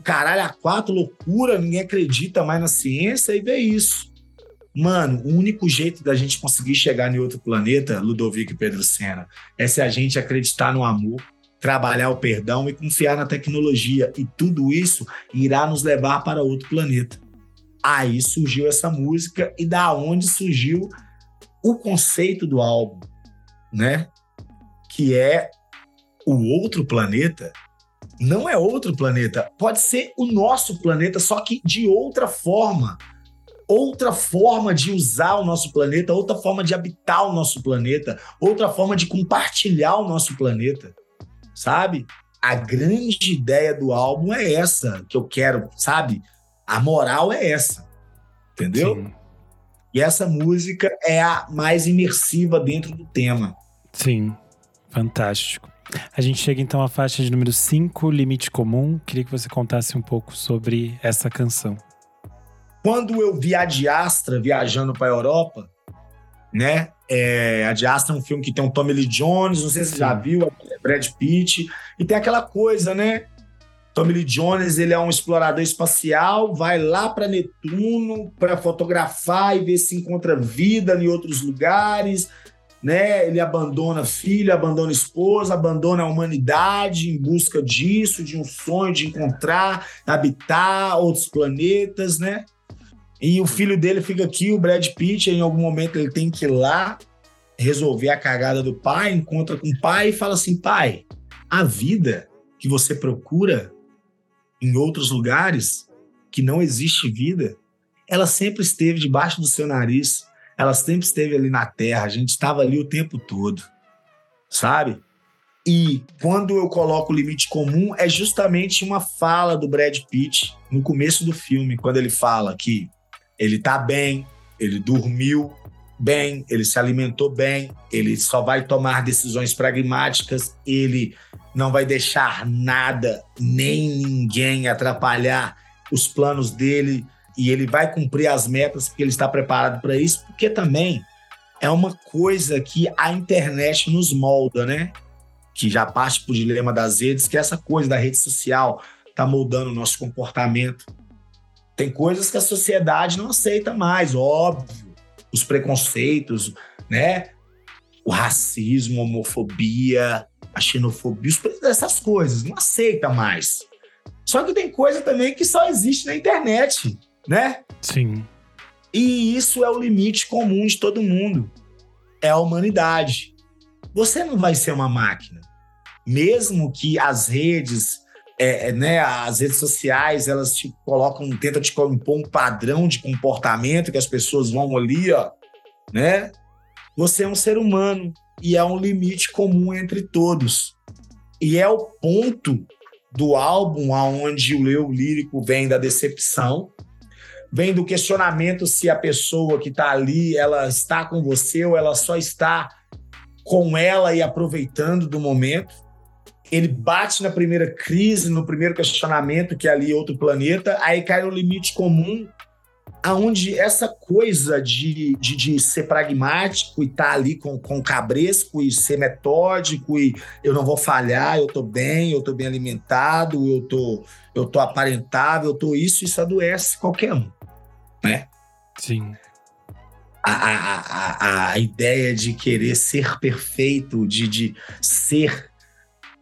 Caralho, a quatro, loucura, ninguém acredita mais na ciência e vê isso. Mano, o único jeito da gente conseguir chegar em outro planeta, Ludovico e Pedro Sena, é se a gente acreditar no amor, trabalhar o perdão e confiar na tecnologia. E tudo isso irá nos levar para outro planeta. Aí surgiu essa música e da onde surgiu o conceito do álbum, né? Que é o outro planeta. Não é outro planeta, pode ser o nosso planeta, só que de outra forma. Outra forma de usar o nosso planeta, outra forma de habitar o nosso planeta, outra forma de compartilhar o nosso planeta sabe? A grande ideia do álbum é essa, que eu quero, sabe? A moral é essa, entendeu? Sim. E essa música é a mais imersiva dentro do tema. Sim, fantástico. A gente chega então à faixa de número 5, Limite Comum. Queria que você contasse um pouco sobre essa canção. Quando eu vi a Diastra viajando para a Europa, né? É, a Diastra é um filme que tem o Tommy Lee Jones, não sei se você já viu, Brad Pitt, e tem aquela coisa, né? Tommy Lee Jones, ele é um explorador espacial, vai lá para Netuno para fotografar e ver se encontra vida em outros lugares, né? Ele abandona filho, abandona esposa, abandona a humanidade em busca disso, de um sonho de encontrar, habitar outros planetas, né? E o filho dele fica aqui, o Brad Pitt, em algum momento ele tem que ir lá resolver a cagada do pai, encontra com o pai e fala assim: pai, a vida que você procura em outros lugares, que não existe vida, ela sempre esteve debaixo do seu nariz, ela sempre esteve ali na terra, a gente estava ali o tempo todo, sabe? E quando eu coloco o limite comum, é justamente uma fala do Brad Pitt no começo do filme, quando ele fala que ele tá bem, ele dormiu bem, ele se alimentou bem, ele só vai tomar decisões pragmáticas, ele não vai deixar nada nem ninguém atrapalhar os planos dele e ele vai cumprir as metas porque ele está preparado para isso, porque também é uma coisa que a internet nos molda, né? Que já parte para o dilema das redes, que é essa coisa da rede social está moldando o nosso comportamento. Tem coisas que a sociedade não aceita mais, óbvio. Os preconceitos, né? O racismo, a homofobia, a xenofobia, essas coisas, não aceita mais. Só que tem coisa também que só existe na internet, né? Sim. E isso é o limite comum de todo mundo. É a humanidade. Você não vai ser uma máquina. Mesmo que as redes é, é, né, as redes sociais, elas te colocam, tentam te impor um padrão de comportamento que as pessoas vão ali, ó, né? Você é um ser humano e é um limite comum entre todos. E é o ponto do álbum aonde o eu lírico vem da decepção, vem do questionamento se a pessoa que está ali, ela está com você ou ela só está com ela e aproveitando do momento. Ele bate na primeira crise, no primeiro questionamento, que é ali outro planeta, aí cai no limite comum, aonde essa coisa de, de, de ser pragmático e estar tá ali com, com cabresco e ser metódico e eu não vou falhar, eu tô bem, eu tô bem alimentado, eu tô, eu tô aparentável, eu tô isso, isso adoece qualquer um, né? Sim. A, a, a, a ideia de querer ser perfeito, de, de ser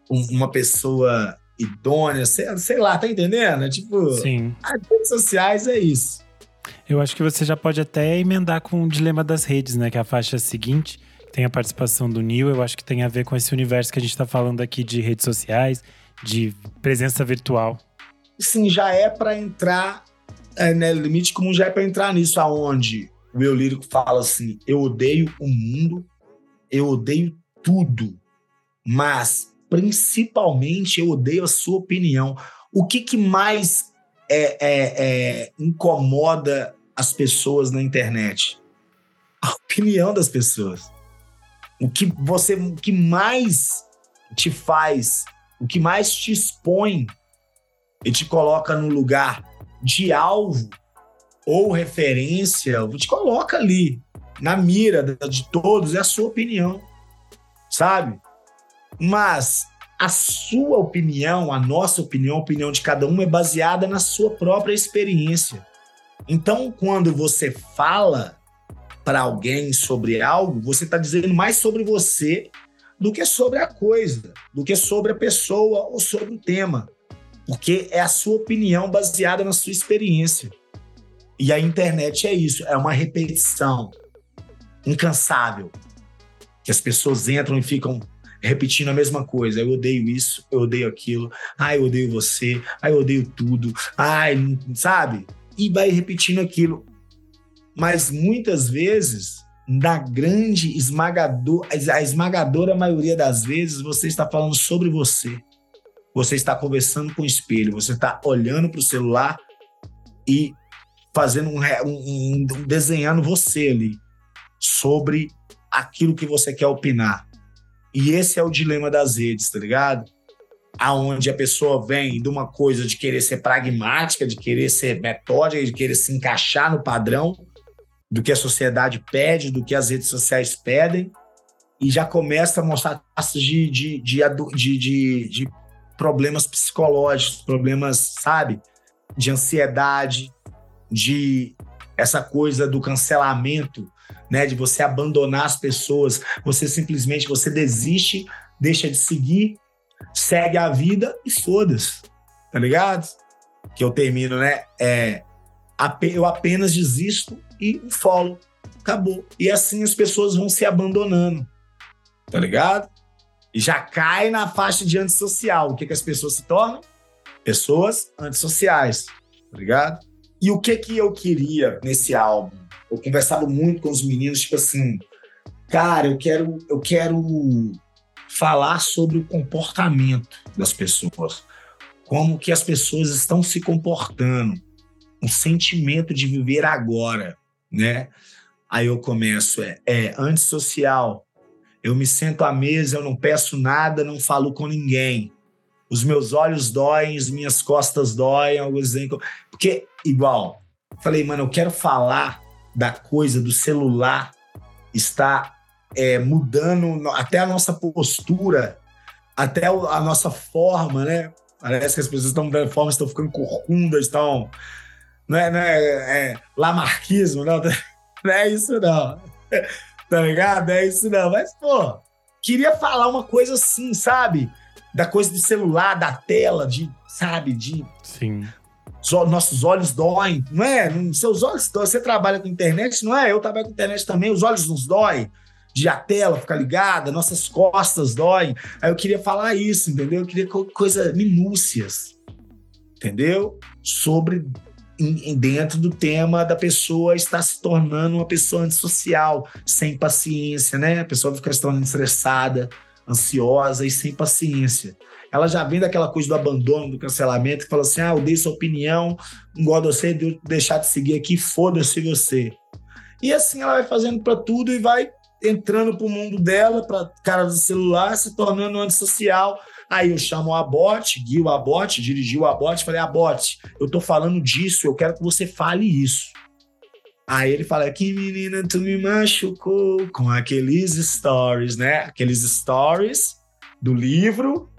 uma pessoa idônea, sei, sei lá, tá entendendo? É tipo, Sim. as redes sociais é isso. Eu acho que você já pode até emendar com o dilema das redes, né? Que é a faixa seguinte tem a participação do Neil. Eu acho que tem a ver com esse universo que a gente está falando aqui de redes sociais, de presença virtual. Sim, já é para entrar, é, né? Limite comum já é para entrar nisso, aonde o eu lírico fala assim: eu odeio o mundo, eu odeio tudo, mas principalmente eu odeio a sua opinião. O que, que mais é, é, é, incomoda as pessoas na internet? A opinião das pessoas. O que você, o que mais te faz, o que mais te expõe e te coloca no lugar de alvo ou referência, te coloca ali na mira de todos é a sua opinião, sabe? Mas a sua opinião, a nossa opinião, a opinião de cada um é baseada na sua própria experiência. Então, quando você fala para alguém sobre algo, você está dizendo mais sobre você do que sobre a coisa, do que sobre a pessoa ou sobre o tema. Porque é a sua opinião baseada na sua experiência. E a internet é isso, é uma repetição incansável. Que as pessoas entram e ficam repetindo a mesma coisa. Eu odeio isso, eu odeio aquilo. Ai, eu odeio você. Ai, eu odeio tudo. Ai, sabe? E vai repetindo aquilo. Mas muitas vezes, na grande esmagador, a esmagadora maioria das vezes, você está falando sobre você. Você está conversando com o espelho, você está olhando para o celular e fazendo um, um, um, desenhando você ali sobre aquilo que você quer opinar. E esse é o dilema das redes, tá ligado? Aonde a pessoa vem de uma coisa de querer ser pragmática, de querer ser metódica, de querer se encaixar no padrão do que a sociedade pede, do que as redes sociais pedem, e já começa a mostrar traços de, de, de, de, de problemas psicológicos, problemas, sabe, de ansiedade, de essa coisa do cancelamento, né, de você abandonar as pessoas, você simplesmente você desiste, deixa de seguir, segue a vida e foda-se, tá ligado? Que eu termino, né? É, eu apenas desisto e follow, acabou. E assim as pessoas vão se abandonando, tá ligado? E já cai na faixa de antissocial. O que, que as pessoas se tornam? Pessoas antissociais, tá ligado? E o que que eu queria nesse álbum? Eu conversava muito com os meninos, tipo assim, cara, eu quero, eu quero falar sobre o comportamento das pessoas, como que as pessoas estão se comportando, um sentimento de viver agora, né? Aí eu começo, é, é antissocial. Eu me sento à mesa, eu não peço nada, não falo com ninguém. Os meus olhos doem, as minhas costas doem, algo assim. Porque, igual, falei, mano, eu quero falar da coisa do celular está é, mudando até a nossa postura, até a nossa forma, né? Parece que as pessoas estão mudando forma, estão ficando corcundas, estão. Não é, não é, é lamarquismo, não, não é isso, não. Tá ligado? É isso, não. Mas, pô, queria falar uma coisa assim, sabe? Da coisa do celular, da tela, de, sabe? De. Sim nossos olhos doem, não é? Seus olhos doem. Você trabalha com internet, não é? Eu trabalho com internet também, os olhos nos doem. De a tela ficar ligada, nossas costas doem. Aí eu queria falar isso, entendeu? Eu queria coisa minúcias, entendeu? Sobre em, dentro do tema da pessoa estar se tornando uma pessoa antissocial, sem paciência, né? A pessoa fica se tornando estressada, ansiosa e sem paciência ela já vem daquela coisa do abandono, do cancelamento, que fala assim: ah, eu dei sua opinião, não gosto de você, de deixar de seguir aqui, foda-se você. E assim ela vai fazendo para tudo e vai entrando pro mundo dela, para cara do celular, se tornando antissocial. Aí eu chamo o Abote, guio o Abote, dirigi o Abote, falei, Abote, eu tô falando disso, eu quero que você fale isso. Aí ele fala, que menina, tu me machucou com aqueles stories, né? Aqueles stories do livro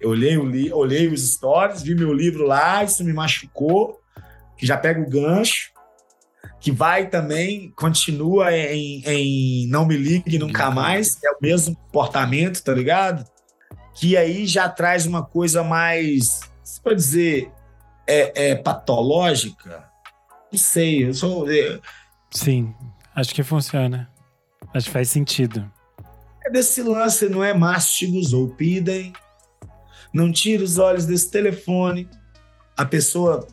eu olhei, li, olhei os stories, vi meu livro lá, isso me machucou, que já pega o gancho, que vai também, continua em, em Não Me Ligue Nunca Mais, é o mesmo comportamento, tá ligado? Que aí já traz uma coisa mais, se pode dizer, é, é patológica? Não sei, eu sou... Sim, acho que funciona. Acho que faz sentido. É desse lance, não é mastigos ou pidem, não tire os olhos desse telefone. A pessoa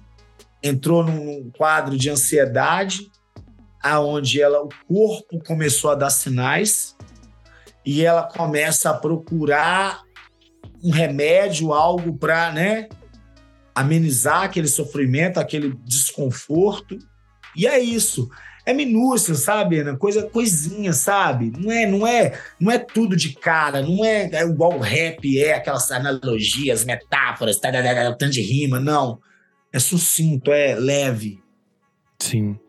entrou num quadro de ansiedade, aonde ela, o corpo começou a dar sinais e ela começa a procurar um remédio, algo para, né, amenizar aquele sofrimento, aquele desconforto. E é isso é minúcia, sabe, Ana? Coisa, coisinha, sabe? Não é, não é, não é tudo de cara, não é, é igual o rap é, aquelas analogias, metáforas, tá, tá, tá, tanto de rima, não. É sucinto, é leve. Sim.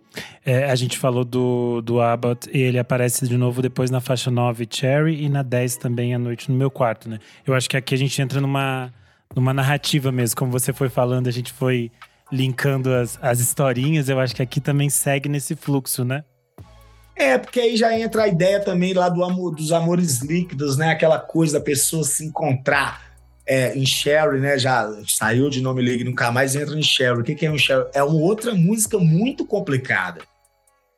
É, a gente falou do, do Abbott e ele aparece de novo depois na faixa 9 Cherry e na 10 também à noite no meu quarto, né? Eu acho que aqui a gente entra numa, numa narrativa mesmo, como você foi falando, a gente foi linkando as, as historinhas, eu acho que aqui também segue nesse fluxo, né? É, porque aí já entra a ideia também lá do amor, dos amores líquidos, né? Aquela coisa da pessoa se encontrar é, em Sherry, né? Já saiu de nome Ligue Nunca Mais entra em Sherry. O que, que é um Sherry? É uma outra música muito complicada.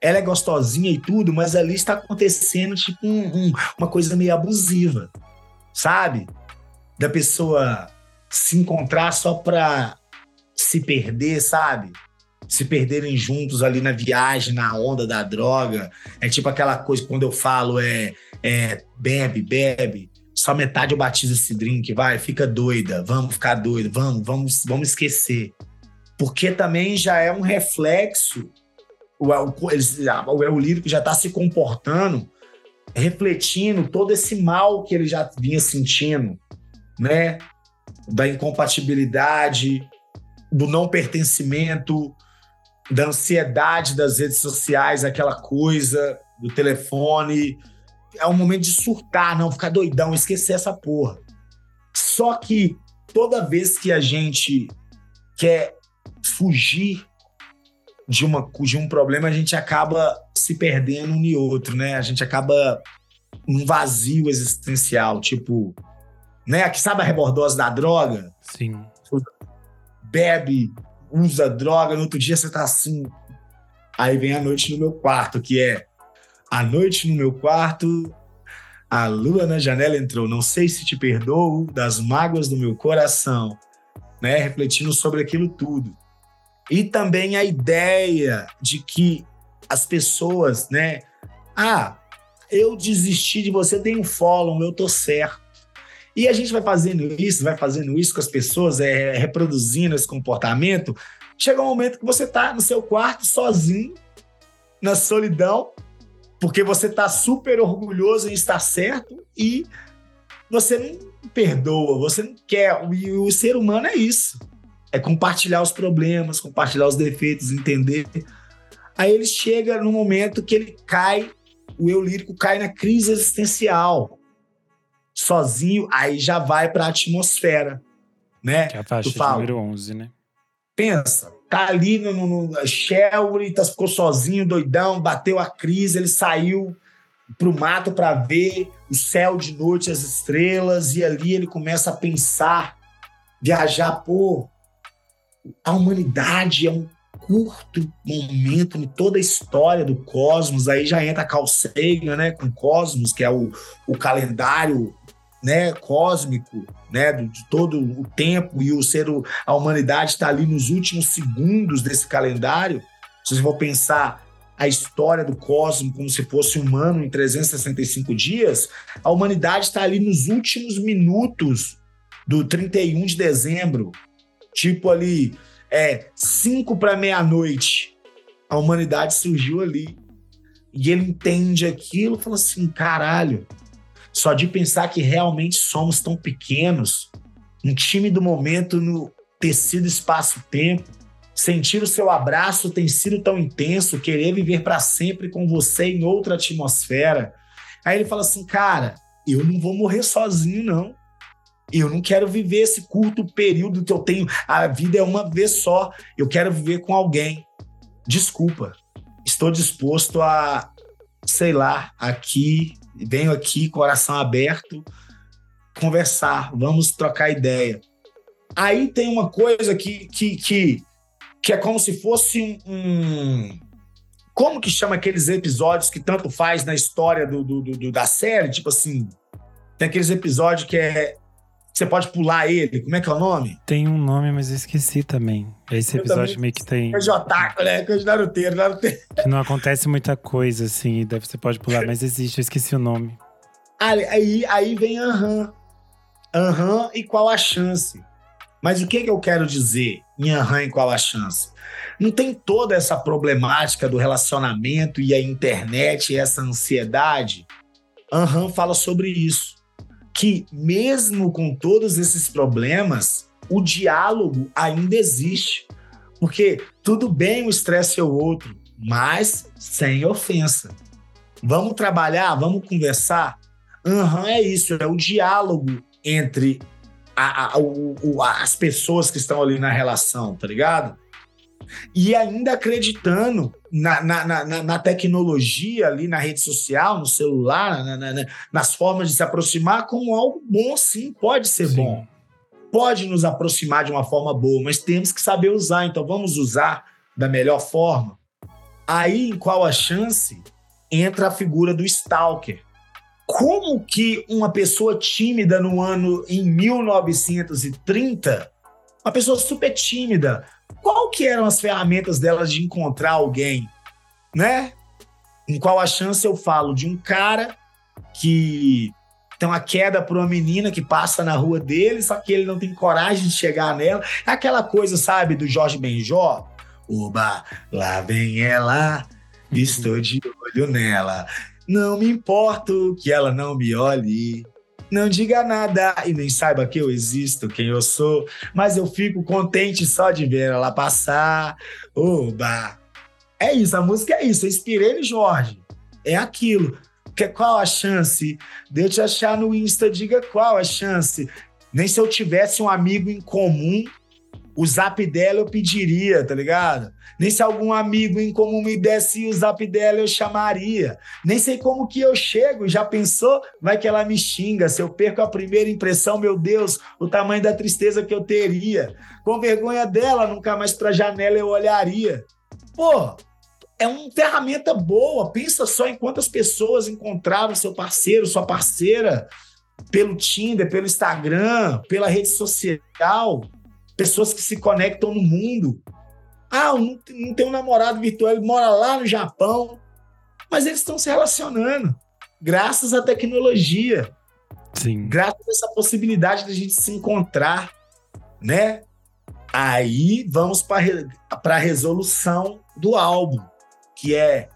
Ela é gostosinha e tudo, mas ali está acontecendo tipo um, um, uma coisa meio abusiva, sabe? Da pessoa se encontrar só pra se perder, sabe? Se perderem juntos ali na viagem, na onda da droga. É tipo aquela coisa, quando eu falo, é, é bebe, bebe, só metade eu batizo esse drink, vai, fica doida, vamos ficar doida, vamos, vamos, vamos esquecer. Porque também já é um reflexo, o, o, o, o lírico já está se comportando, refletindo todo esse mal que ele já vinha sentindo, né? Da incompatibilidade, do não pertencimento, da ansiedade das redes sociais, aquela coisa do telefone, é um momento de surtar, não, ficar doidão, esquecer essa porra. Só que toda vez que a gente quer fugir de, uma, de um problema, a gente acaba se perdendo um e outro, né? A gente acaba num vazio existencial, tipo, né? Aqui sabe a rebordose da droga? Sim. Bebe, usa droga, no outro dia você tá assim. Aí vem a noite no meu quarto, que é à noite no meu quarto, a lua na janela entrou. Não sei se te perdoo das mágoas do meu coração, né? Refletindo sobre aquilo tudo. E também a ideia de que as pessoas, né? Ah, eu desisti de você, tem um follow, eu tô certo. E a gente vai fazendo isso, vai fazendo isso com as pessoas, é, reproduzindo esse comportamento. Chega um momento que você tá no seu quarto sozinho, na solidão, porque você está super orgulhoso em estar certo e você não perdoa, você não quer. E o ser humano é isso. É compartilhar os problemas, compartilhar os defeitos, entender. Aí ele chega no momento que ele cai, o eu lírico cai na crise existencial. Sozinho, aí já vai para a atmosfera, né? Que é a faixa número 11, né? Pensa, tá ali no, no, Shelby, tá, ficou sozinho, doidão, bateu a crise, ele saiu pro mato para ver o céu de noite, as estrelas, e ali ele começa a pensar, viajar, pô, a humanidade é um curto momento em toda a história do cosmos, aí já entra Carl Sagan, né, com Cosmos, que é o, o calendário né, cósmico, né, de todo o tempo e o ser, a humanidade está ali nos últimos segundos desse calendário. Se você for pensar a história do cosmos como se fosse humano em 365 dias, a humanidade está ali nos últimos minutos do 31 de dezembro, tipo ali, é, 5 para meia-noite. A humanidade surgiu ali. E ele entende aquilo fala assim: caralho, só de pensar que realmente somos tão pequenos, um time do momento no tecido espaço-tempo, sentir o seu abraço tem sido tão intenso, querer viver para sempre com você em outra atmosfera. Aí ele fala assim, cara, eu não vou morrer sozinho, não. Eu não quero viver esse curto período que eu tenho. A vida é uma vez só. Eu quero viver com alguém. Desculpa. Estou disposto a, sei lá, aqui venho aqui, coração aberto, conversar, vamos trocar ideia. Aí tem uma coisa que, que, que, que é como se fosse um. Como que chama aqueles episódios que tanto faz na história do, do, do da série? Tipo assim, tem aqueles episódios que é você pode pular ele. Como é que é o nome? Tem um nome, mas eu esqueci também. Esse episódio meio que tem. É Jotaco, né? Coisa naruteiro, naruteiro. Que não acontece muita coisa, assim, deve, você pode pular, mas existe, eu esqueci o nome. Aí, aí vem aham. Aham e qual a chance? Mas o que, que eu quero dizer em aham e qual a chance? Não tem toda essa problemática do relacionamento e a internet e essa ansiedade? Aham fala sobre isso que, mesmo com todos esses problemas, o diálogo ainda existe. Porque tudo bem o estresse é o outro, mas sem ofensa. Vamos trabalhar, vamos conversar. Uhum, é isso, é o diálogo entre a, a, o, as pessoas que estão ali na relação, tá ligado? E ainda acreditando na, na, na, na tecnologia ali, na rede social, no celular, na, nas formas de se aproximar como algo bom, sim, pode ser sim. bom. Pode nos aproximar de uma forma boa, mas temos que saber usar, então vamos usar da melhor forma. Aí, em qual a chance, entra a figura do stalker como que uma pessoa tímida no ano em 1930, uma pessoa super tímida, qual que eram as ferramentas dela de encontrar alguém, né? Em qual a chance eu falo de um cara que tem uma queda para uma menina que passa na rua dele, só que ele não tem coragem de chegar nela. É aquela coisa, sabe, do Jorge Benjó? Oba, lá vem ela, estou de olho nela. Não me importo que ela não me olhe. Não diga nada e nem saiba que eu existo, quem eu sou, mas eu fico contente só de ver ela passar. Oba! É isso, a música é isso. Eu inspirei no Jorge. É aquilo. Que, qual a chance de eu te achar no Insta? Diga qual a chance. Nem se eu tivesse um amigo em comum, o zap dela eu pediria, tá ligado? Nem se algum amigo em comum me desse o zap dela, eu chamaria. Nem sei como que eu chego, já pensou? Vai que ela me xinga. Se eu perco a primeira impressão, meu Deus, o tamanho da tristeza que eu teria. Com vergonha dela, nunca mais pra janela eu olharia. Pô, é uma ferramenta boa. Pensa só em quantas pessoas encontraram seu parceiro, sua parceira, pelo Tinder, pelo Instagram, pela rede social. Pessoas que se conectam no mundo. Ah, não, não tem um namorado virtual, ele mora lá no Japão. Mas eles estão se relacionando, graças à tecnologia. Sim. Graças a essa possibilidade de a gente se encontrar, né? Aí vamos para a resolução do álbum, que é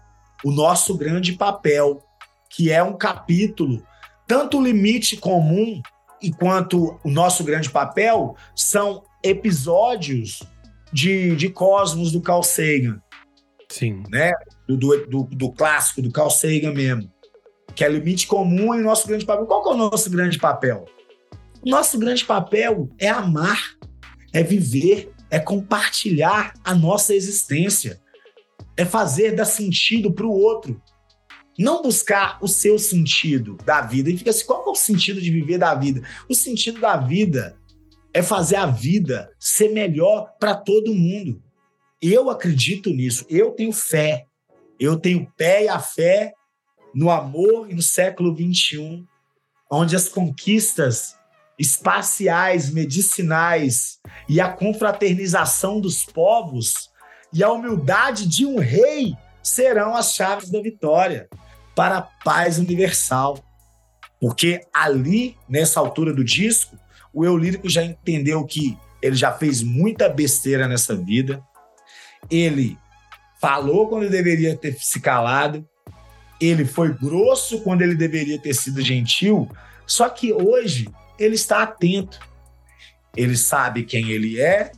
o nosso grande papel, que é um capítulo, tanto o limite comum enquanto o nosso grande papel são episódios de, de Cosmos do Carl Sagan. Sim. Né? Do, do, do, clássico, do Carl Sagan mesmo. Que é limite comum e nosso grande papel. Qual que é o nosso grande papel? O nosso grande papel é amar, é viver, é compartilhar a nossa existência, é fazer dar sentido para o outro. Não buscar o seu sentido da vida. E fica assim: qual é o sentido de viver da vida? O sentido da vida é fazer a vida ser melhor para todo mundo. Eu acredito nisso, eu tenho fé. Eu tenho pé e a fé no amor e no século XXI, onde as conquistas espaciais, medicinais e a confraternização dos povos e a humildade de um rei serão as chaves da vitória para a paz universal. Porque ali, nessa altura do disco, o eu lírico já entendeu que ele já fez muita besteira nessa vida. Ele falou quando deveria ter se calado. Ele foi grosso quando ele deveria ter sido gentil. Só que hoje ele está atento. Ele sabe quem ele é,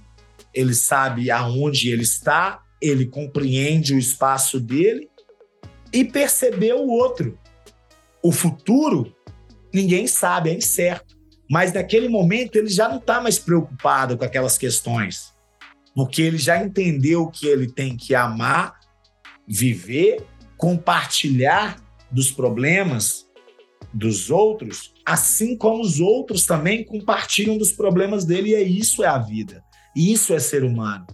ele sabe aonde ele está, ele compreende o espaço dele e percebeu o outro. O futuro, ninguém sabe, é incerto. Mas naquele momento ele já não está mais preocupado com aquelas questões, porque ele já entendeu que ele tem que amar, viver, compartilhar dos problemas dos outros, assim como os outros também compartilham dos problemas dele, e é isso é a vida. Isso é ser humano.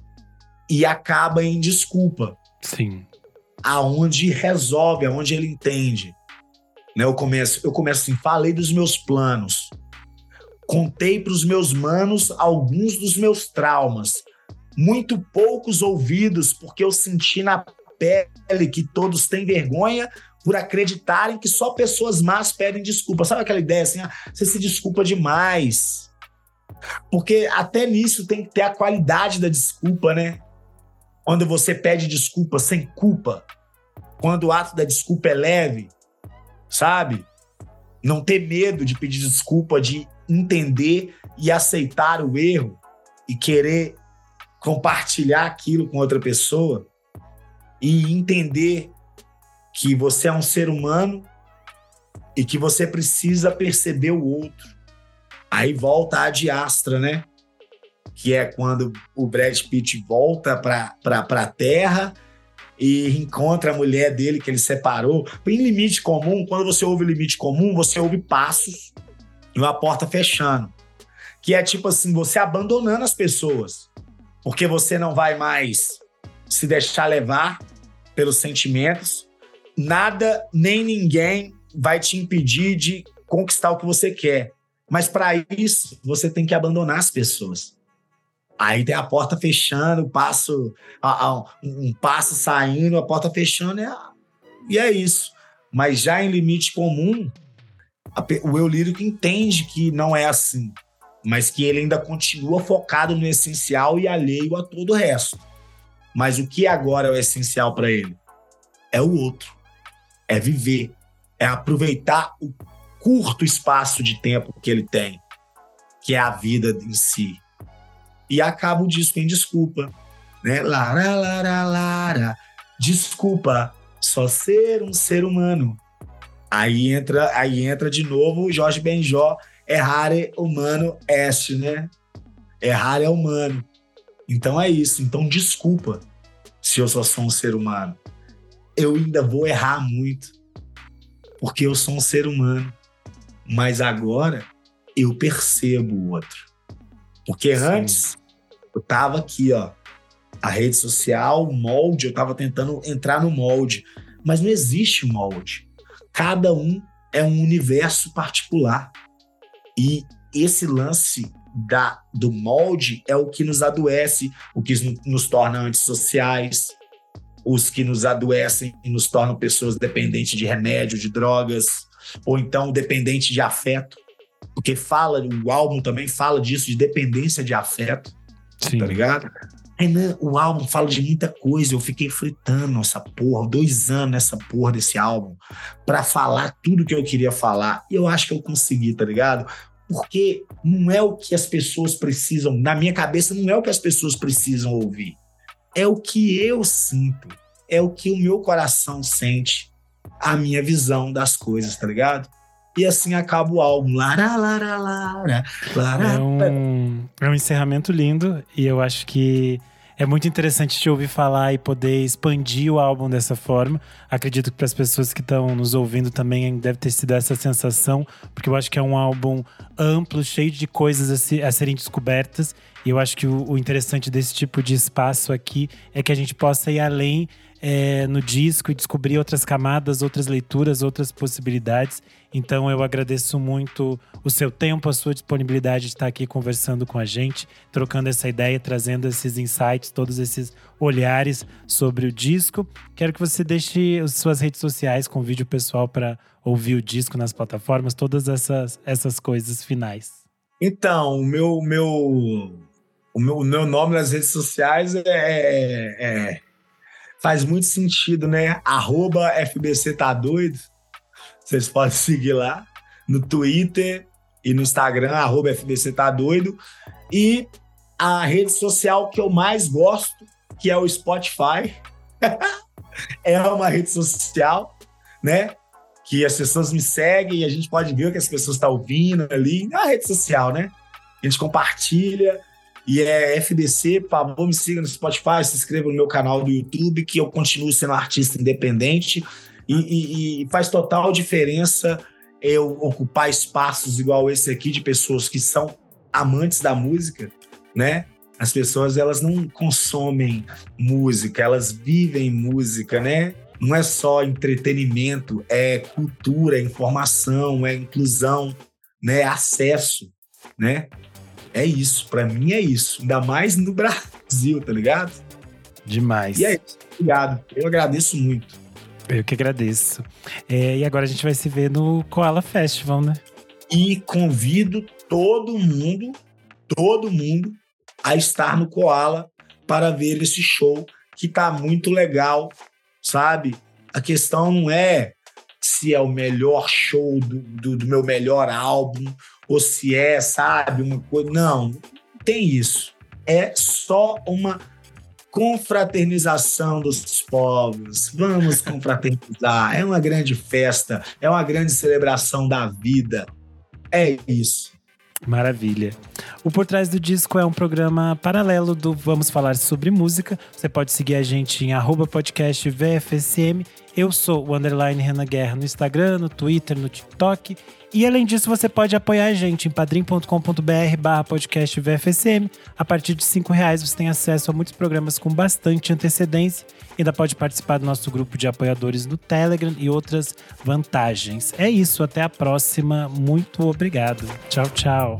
E acaba em desculpa. Sim. Aonde resolve, aonde ele entende. Né, eu começo, eu começo assim, falei dos meus planos. Contei para os meus manos alguns dos meus traumas. Muito poucos ouvidos, porque eu senti na pele que todos têm vergonha por acreditarem que só pessoas más pedem desculpa. Sabe aquela ideia assim, ah, você se desculpa demais. Porque até nisso tem que ter a qualidade da desculpa, né? Quando você pede desculpa sem culpa, quando o ato da desculpa é leve, sabe? Não ter medo de pedir desculpa, de entender e aceitar o erro e querer compartilhar aquilo com outra pessoa. e entender que você é um ser humano e que você precisa perceber o outro. Aí volta a diastra, né? Que é quando o Brad Pitt volta para a Terra e encontra a mulher dele que ele separou. Em limite comum, quando você ouve limite comum, você ouve passos e uma porta fechando. Que é tipo assim, você abandonando as pessoas. Porque você não vai mais se deixar levar pelos sentimentos. Nada nem ninguém vai te impedir de conquistar o que você quer. Mas para isso, você tem que abandonar as pessoas. Aí tem a porta fechando, o passo, um passo saindo, a porta fechando, é, e é isso. Mas já em limite comum, o eu lírico entende que não é assim, mas que ele ainda continua focado no essencial e alheio a todo o resto. Mas o que agora é o essencial para ele? É o outro. É viver. É aproveitar o curto espaço de tempo que ele tem, que é a vida em si. E acaba o disco em desculpa. Né? Lara, lara, lara. Desculpa, só ser um ser humano. Aí entra, aí entra de novo o Jorge Benjó, errare humano est, né? Errar é humano. Então é isso. Então desculpa se eu só sou um ser humano. Eu ainda vou errar muito, porque eu sou um ser humano. Mas agora eu percebo o outro. Porque Sim. antes eu tava aqui, ó, a rede social, o molde, eu tava tentando entrar no molde, mas não existe molde. Cada um é um universo particular. E esse lance da, do molde é o que nos adoece, o que nos torna antissociais, os que nos adoecem e nos tornam pessoas dependentes de remédio, de drogas, ou então dependentes de afeto. Porque fala, o álbum também fala disso, de dependência de afeto. Sim. Tá ligado? Renan, o álbum fala de muita coisa. Eu fiquei fritando essa porra, dois anos nessa porra desse álbum, para falar tudo que eu queria falar. E eu acho que eu consegui, tá ligado? porque não é o que as pessoas precisam, na minha cabeça, não é o que as pessoas precisam ouvir. É o que eu sinto, é o que o meu coração sente, a minha visão das coisas, tá ligado? E assim acaba o álbum. Lara, lara, lara, lara. É um, é um encerramento lindo e eu acho que é muito interessante te ouvir falar e poder expandir o álbum dessa forma. Acredito que para as pessoas que estão nos ouvindo também deve ter sido essa sensação, porque eu acho que é um álbum amplo, cheio de coisas a, se, a serem descobertas. E eu acho que o, o interessante desse tipo de espaço aqui é que a gente possa ir além é, no disco e descobrir outras camadas, outras leituras, outras possibilidades. Então eu agradeço muito o seu tempo, a sua disponibilidade de estar aqui conversando com a gente, trocando essa ideia, trazendo esses insights, todos esses olhares sobre o disco. Quero que você deixe as suas redes sociais, convide o pessoal para ouvir o disco nas plataformas, todas essas, essas coisas finais. Então, o meu, meu, o meu, meu nome nas redes sociais é, é faz muito sentido, né? Arroba FBC tá doido. Vocês podem seguir lá no Twitter e no Instagram, arroba FBC tá doido. E a rede social que eu mais gosto, que é o Spotify. é uma rede social, né? Que as pessoas me seguem e a gente pode ver o que as pessoas estão ouvindo ali. É uma rede social, né? A gente compartilha e é FDC, por favor, me siga no Spotify, se inscreva no meu canal do YouTube, que eu continuo sendo artista independente. E, e, e faz total diferença eu ocupar espaços igual esse aqui de pessoas que são amantes da música, né? As pessoas elas não consomem música, elas vivem música, né? Não é só entretenimento, é cultura, é informação, é inclusão, né? É acesso, né? É isso, para mim é isso. Ainda mais no Brasil, tá ligado? Demais. E é isso. Obrigado. Eu agradeço muito. Eu que agradeço. É, e agora a gente vai se ver no Koala Festival, né? E convido todo mundo, todo mundo, a estar no Koala para ver esse show que tá muito legal, sabe? A questão não é se é o melhor show do, do, do meu melhor álbum ou se é, sabe, uma coisa. Não, tem isso. É só uma confraternização dos povos. Vamos confraternizar. É uma grande festa, é uma grande celebração da vida. É isso. Maravilha. O Por Trás do Disco é um programa paralelo do Vamos Falar sobre Música. Você pode seguir a gente em arroba podcast VFSM. Eu sou o Underline Renan Guerra no Instagram, no Twitter, no TikTok. E além disso, você pode apoiar a gente em padrim.com.br barra podcast VFSM. A partir de cinco reais você tem acesso a muitos programas com bastante antecedência. Ainda pode participar do nosso grupo de apoiadores no Telegram e outras vantagens. É isso, até a próxima. Muito obrigado. Tchau, tchau.